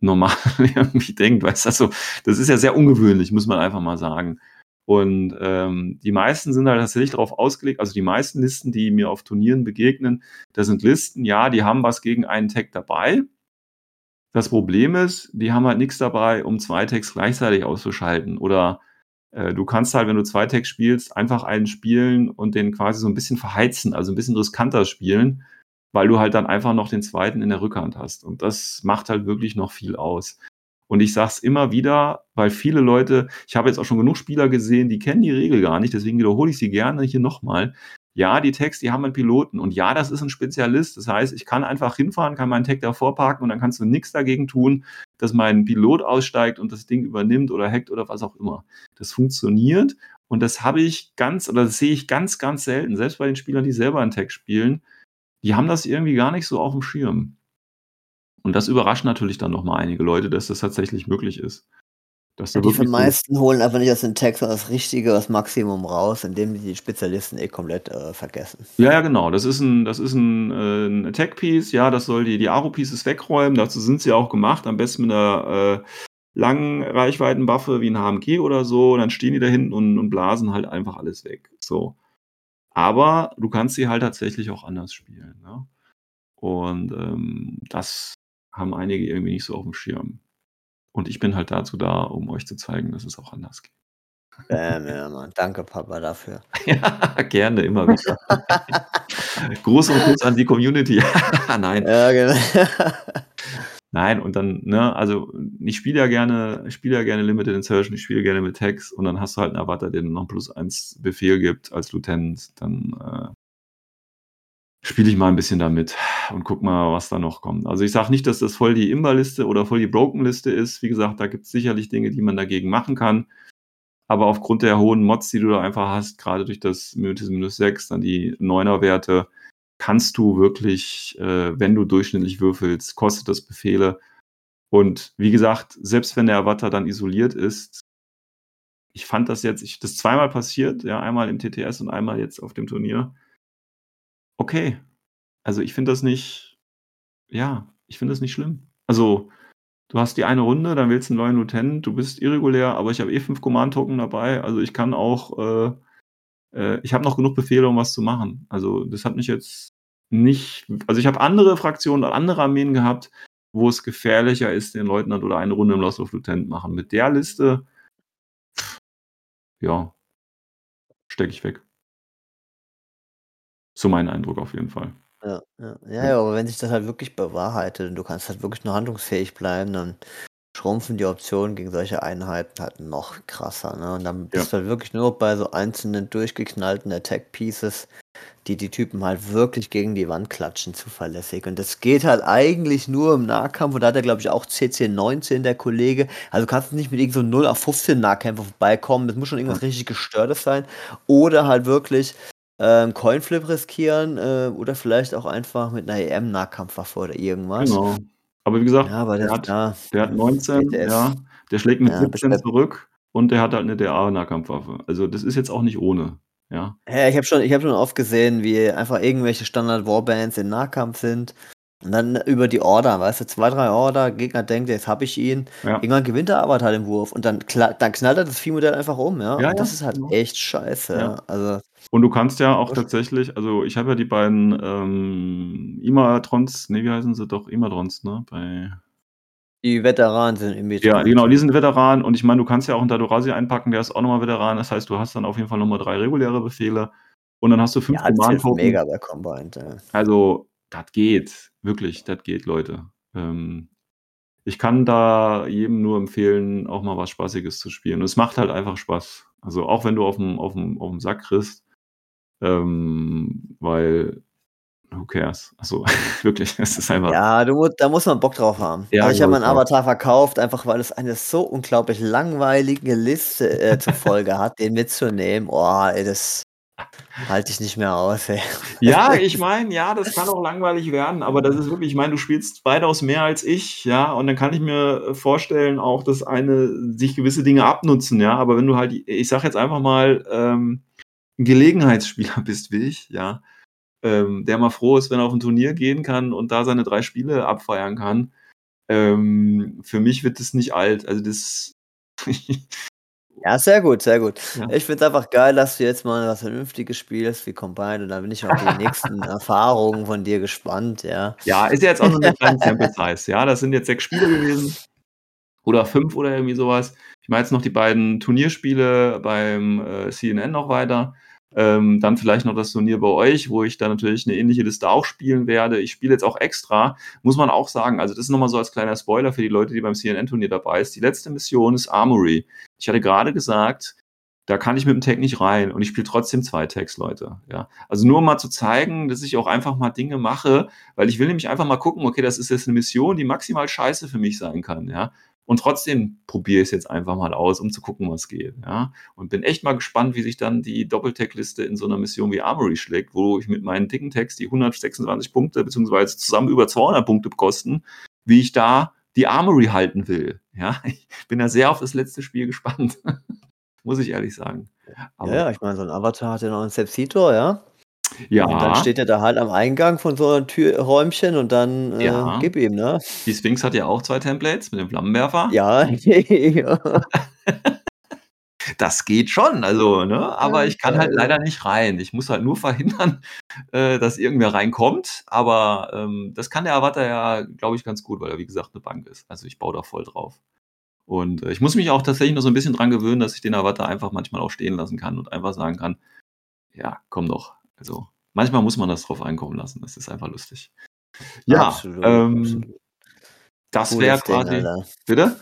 normal irgendwie denkt, weißt du, also, das ist ja sehr ungewöhnlich, muss man einfach mal sagen. Und ähm, die meisten sind halt tatsächlich darauf ausgelegt, also die meisten Listen, die mir auf Turnieren begegnen, das sind Listen, ja, die haben was gegen einen Tag dabei. Das Problem ist, die haben halt nichts dabei, um zwei Tags gleichzeitig auszuschalten. Oder du kannst halt, wenn du zwei Tags spielst, einfach einen spielen und den quasi so ein bisschen verheizen, also ein bisschen riskanter spielen, weil du halt dann einfach noch den zweiten in der Rückhand hast. Und das macht halt wirklich noch viel aus. Und ich sag's immer wieder, weil viele Leute, ich habe jetzt auch schon genug Spieler gesehen, die kennen die Regel gar nicht, deswegen wiederhole ich sie gerne hier nochmal. Ja, die Tags, die haben einen Piloten und ja, das ist ein Spezialist. Das heißt, ich kann einfach hinfahren, kann meinen Tag davor parken und dann kannst du nichts dagegen tun, dass mein Pilot aussteigt und das Ding übernimmt oder hackt oder was auch immer. Das funktioniert Und das habe ich ganz, oder das sehe ich ganz, ganz selten. Selbst bei den Spielern, die selber einen Tag spielen, die haben das irgendwie gar nicht so auf dem Schirm. Und das überrascht natürlich dann nochmal einige Leute, dass das tatsächlich möglich ist. Dass Ja, die so, meisten holen einfach nicht aus dem Text das Richtige, das Maximum raus, indem die die Spezialisten eh komplett äh, vergessen. ja, ja, genau. Das ist ein, das ist ein, äh, ein Attack-Piece. Ja, das soll die, die Aro-Pieces wegräumen. Dazu sind sie auch gemacht. Am besten mit einer äh, langen Reichweitenwaffe wie ein HMG oder so. Und dann stehen die da hinten und, und blasen halt einfach alles weg. So. Aber du kannst sie halt tatsächlich auch anders spielen. Ne? Und ähm, das haben einige irgendwie nicht so auf dem Schirm. Und ich bin halt dazu da, um euch zu zeigen, dass es auch anders geht. Bam, ja, Mann. Danke, Papa, dafür. Ja, gerne, immer wieder. Groß und Kuss an die Community. Nein, Ja, genau. nein, und dann, ne, also ich spiele ja gerne, ich spiele ja gerne Limited Insertion, ich spiele gerne mit Tags und dann hast du halt einen Avatar, der noch einen plus eins Befehl gibt als Lieutenant, dann äh, spiele ich mal ein bisschen damit und guck mal, was da noch kommt. Also ich sage nicht, dass das voll die Imba-Liste oder voll die Broken-Liste ist. Wie gesagt, da gibt es sicherlich Dinge, die man dagegen machen kann. Aber aufgrund der hohen Mods, die du da einfach hast, gerade durch das minus, minus 6, dann die 9er-Werte, kannst du wirklich, äh, wenn du durchschnittlich würfelst, kostet das Befehle. Und wie gesagt, selbst wenn der Avatar dann isoliert ist, ich fand das jetzt, ich, das zweimal passiert, ja, einmal im TTS und einmal jetzt auf dem Turnier. Okay. Also ich finde das nicht, ja, ich finde das nicht schlimm. Also, du hast die eine Runde, dann wählst du einen neuen Lieutenant, du bist irregulär, aber ich habe eh fünf Command-Token dabei, also ich kann auch, äh, äh, ich habe noch genug Befehle, um was zu machen. Also das hat mich jetzt nicht, also ich habe andere Fraktionen, andere Armeen gehabt, wo es gefährlicher ist, den Leutnant oder eine Runde im Lost of Lieutenant machen. Mit der Liste, ja, stecke ich weg. So mein Eindruck auf jeden Fall. Ja, ja. Ja, ja, aber wenn sich das halt wirklich bewahrheitet und du kannst halt wirklich nur handlungsfähig bleiben, dann schrumpfen die Optionen gegen solche Einheiten halt noch krasser. Ne? Und dann bist du halt wirklich nur bei so einzelnen durchgeknallten Attack-Pieces, die die Typen halt wirklich gegen die Wand klatschen, zuverlässig. Und das geht halt eigentlich nur im Nahkampf. Und da hat er, glaube ich, auch CC 19, der Kollege. Also du kannst nicht mit irgend so 0 auf 15 Nahkämpfer vorbeikommen. Das muss schon irgendwas richtig Gestörtes sein. Oder halt wirklich ähm, Coinflip riskieren äh, oder vielleicht auch einfach mit einer EM-Nahkampfwaffe oder irgendwas. Genau. Aber wie gesagt, Ja, aber der hat, da. der hat 19, TTS. ja, der schlägt mit Ja, 17 beschreibt- zurück und der hat halt eine DA-Nahkampfwaffe. Also das ist jetzt auch nicht ohne. Ja, Ja, ich habe schon, ich hab schon oft gesehen, wie einfach irgendwelche Standard-Warbands in Nahkampf sind. Und dann über die Order, weißt du, zwei, drei Order, Gegner denkt, jetzt habe ich ihn. ja. Irgendwann gewinnt der Avatar den Wurf und dann, kla- dann knallt er das Viehmodell einfach um, ja. Ja, und das ja, ist halt genau. echt scheiße. Also, Und du kannst ja auch tatsächlich, also ich habe ja die beiden ähm, Imatrons, ne, wie heißen sie doch? Imatrons, ne? Bei die Veteranen sind im Ja, genau, die sind Veteran und ich meine, du kannst ja auch einen Dadorasi einpacken, der ist auch nochmal Veteran. Das heißt, du hast dann auf jeden Fall nochmal drei reguläre Befehle und dann hast du fünf Ja, das mega bei Combined, ja. Also, das geht. Wirklich, das geht, Leute. Ähm, ich kann da jedem nur empfehlen, auch mal was Spaßiges zu spielen. Und es macht halt einfach Spaß. Also, auch wenn du auf dem, auf dem, auf dem Sack kriegst, ähm, weil, who cares? Also, wirklich, es ist einfach. Ja, du, da muss man Bock drauf haben. Ja, Aber ich habe meinen. Avatar verkauft, einfach weil es eine so unglaublich langweilige Liste äh, zur Folge hat, den mitzunehmen. Oh, ey, das halte ich nicht mehr aus, ey. Ja, ich meine, ja, das kann auch langweilig werden, aber das ist wirklich, ich meine, du spielst weitaus mehr als ich, ja, und dann kann ich mir vorstellen, auch, dass eine sich gewisse Dinge abnutzen, ja, aber wenn du halt, ich sag jetzt einfach mal, ähm, ein Gelegenheitsspieler bist wie ich, ja, ähm, der mal froh ist, wenn er auf ein Turnier gehen kann und da seine drei Spiele abfeiern kann, ähm, für mich wird das nicht alt, also das, Ja, sehr gut, sehr gut. Ja. Ich finde es einfach geil, dass du jetzt mal was Vernünftiges spielst wie Combine und da bin ich auf die nächsten Erfahrungen von dir gespannt, ja. Ja, ist ja jetzt auch nur eine kleine Sample Size. Ja, das sind jetzt sechs Spiele gewesen. Oder fünf oder irgendwie sowas. Ich mache jetzt noch die beiden Turnierspiele beim äh, CNN noch weiter. Ähm, dann vielleicht noch das Turnier bei euch, wo ich dann natürlich eine ähnliche Liste auch spielen werde. Ich spiele jetzt auch extra, muss man auch sagen. Also, das ist nochmal so als kleiner Spoiler für die Leute, die beim CNN-Turnier dabei ist. Die letzte Mission ist Armory. Ich hatte gerade gesagt, da kann ich mit dem Tag nicht rein und ich spiele trotzdem zwei Tags, Leute. Ja, also nur um mal zu zeigen, dass ich auch einfach mal Dinge mache, weil ich will nämlich einfach mal gucken, okay, das ist jetzt eine Mission, die maximal scheiße für mich sein kann, ja. Und trotzdem probiere ich es jetzt einfach mal aus, um zu gucken, was geht. Ja? Und bin echt mal gespannt, wie sich dann die Doppeltag-Liste in so einer Mission wie Armory schlägt, wo ich mit meinen dicken Tags, die 126 Punkte beziehungsweise zusammen über 200 Punkte kosten, wie ich da die Armory halten will. Ja, ich bin da sehr auf das letzte Spiel gespannt. Muss ich ehrlich sagen. Aber ja, ich meine, so ein Avatar hat ja noch einen Sepsitor, ja? Ja. Und dann steht er da halt am Eingang von so einem Türräumchen und dann äh, Ja. gib ihm, ne? Die Sphinx hat ja auch zwei Templates mit dem Flammenwerfer. Ja. Das geht schon, also, ne? Aber ich kann halt leider nicht rein. Ich muss halt nur verhindern, äh, dass irgendwer reinkommt. Aber ähm, das kann der Avatar ja, glaube ich, ganz gut, weil er, wie gesagt, eine Bank ist. Also ich baue da voll drauf. Und äh, ich muss mich auch tatsächlich noch so ein bisschen dran gewöhnen, dass ich den Avatar einfach manchmal auch stehen lassen kann und einfach sagen kann, ja, komm doch. Also manchmal muss man das drauf einkommen lassen. Das ist einfach lustig. Ja, Absolut, ähm, absolut. das wäre Ding, quasi. Alter. Bitte?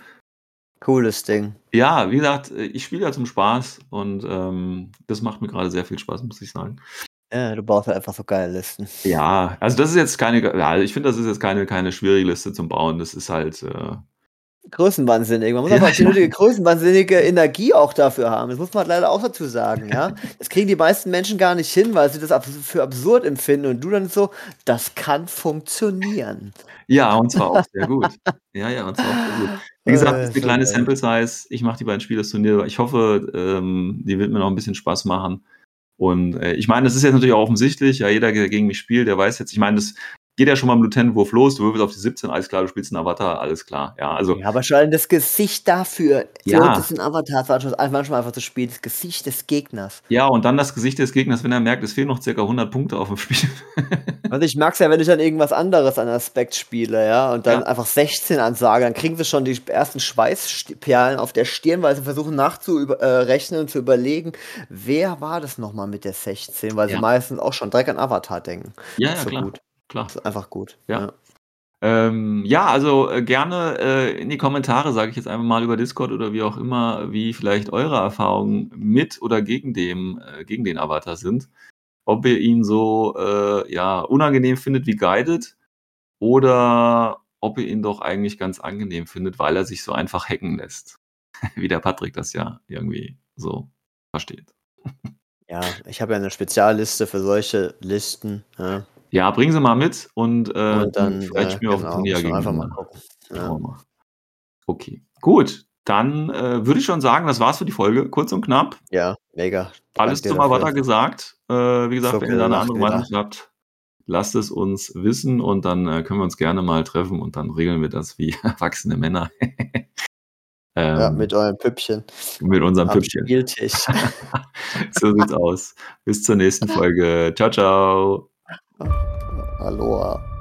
Cooles Ding. Ja, wie gesagt, ich spiele ja zum Spaß und ähm, das macht mir gerade sehr viel Spaß, muss ich sagen. Ja, du baust halt einfach so geile Listen. Ja, also das ist jetzt keine, ja, ich finde, das ist jetzt keine, keine schwierige Liste zum Bauen. Das ist halt, äh, Größenwahnsinnig. Man muss einfach die nötige größenwahnsinnige Energie auch dafür haben. Das muss man halt leider auch dazu sagen, ja. Das kriegen die meisten Menschen gar nicht hin, weil sie das für absurd empfinden. Und du dann so, das kann funktionieren. ja, und zwar auch sehr gut. Ja, ja, und zwar auch sehr gut. Wie gesagt, Äh, das ist eine kleine. Sample Size. Ich mache die beiden Spiele das Turnier. Ich hoffe, ähm, die wird mir noch ein bisschen Spaß machen. Und äh, ich meine, das ist jetzt natürlich auch offensichtlich. Ja, jeder, der gegen mich spielt, der weiß jetzt, ich meine, das geht ja schon mal im Lieutenant-Wurf los. Du würfelst auf die 17, alles klar, du spielst einen Avatar, alles klar. Ja, also, Ja, aber schon das Gesicht dafür. Ja. So, das sind Avatars, war schon- manchmal einfach das Spiel, das Gesicht des Gegners. ja, und dann das Gesicht des Gegners, wenn er merkt, es fehlen noch circa 100 Punkte auf dem Spiel. Also ich mag's ja, wenn ich dann irgendwas anderes an Aspekt spiele, ja, und dann Ja. einfach 16 ansage, dann kriegen sie schon die ersten Schweißperlen auf der Stirn, weil sie versuchen nachzurechnen und zu überlegen, wer war das nochmal mit der 16, weil Ja. sie meistens auch schon direkt an Avatar denken. Ja, ja, so klar. gut. Klar. Das ist einfach gut. Ja. Ähm, ja, also äh, gerne äh, in die Kommentare, sage ich jetzt einfach mal über Discord oder wie auch immer, wie vielleicht eure Erfahrungen mit oder gegen dem, äh, gegen den Avatar sind. Ob ihr ihn so äh, ja, unangenehm findet wie Guided oder ob ihr ihn doch eigentlich ganz angenehm findet, weil er sich so einfach hacken lässt. wie der Patrick das ja irgendwie so versteht. Ja, ich habe ja eine Spezialliste für solche Listen. Ja. Ja, bringen Sie mal mit und, äh, Und dann vielleicht äh, spielen wir auf dem genau, Turnier wir einfach mal gegeneinander. gucken. Ja. Okay, gut. Dann äh, würde ich schon sagen, das war's für die Folge. Kurz und knapp. ja, mega. Alles zum. Avatar gesagt. Äh, wie gesagt, So wenn ihr da eine andere. Meinung habt, lasst es uns wissen und dann äh, können wir uns gerne mal treffen und dann regeln wir das wie erwachsene Männer. ähm, Ja, mit eurem Püppchen mit unserem am Püppchen. Spieltisch. so sieht's aus. Bis zur nächsten Folge. Ciao, ciao. Aloha.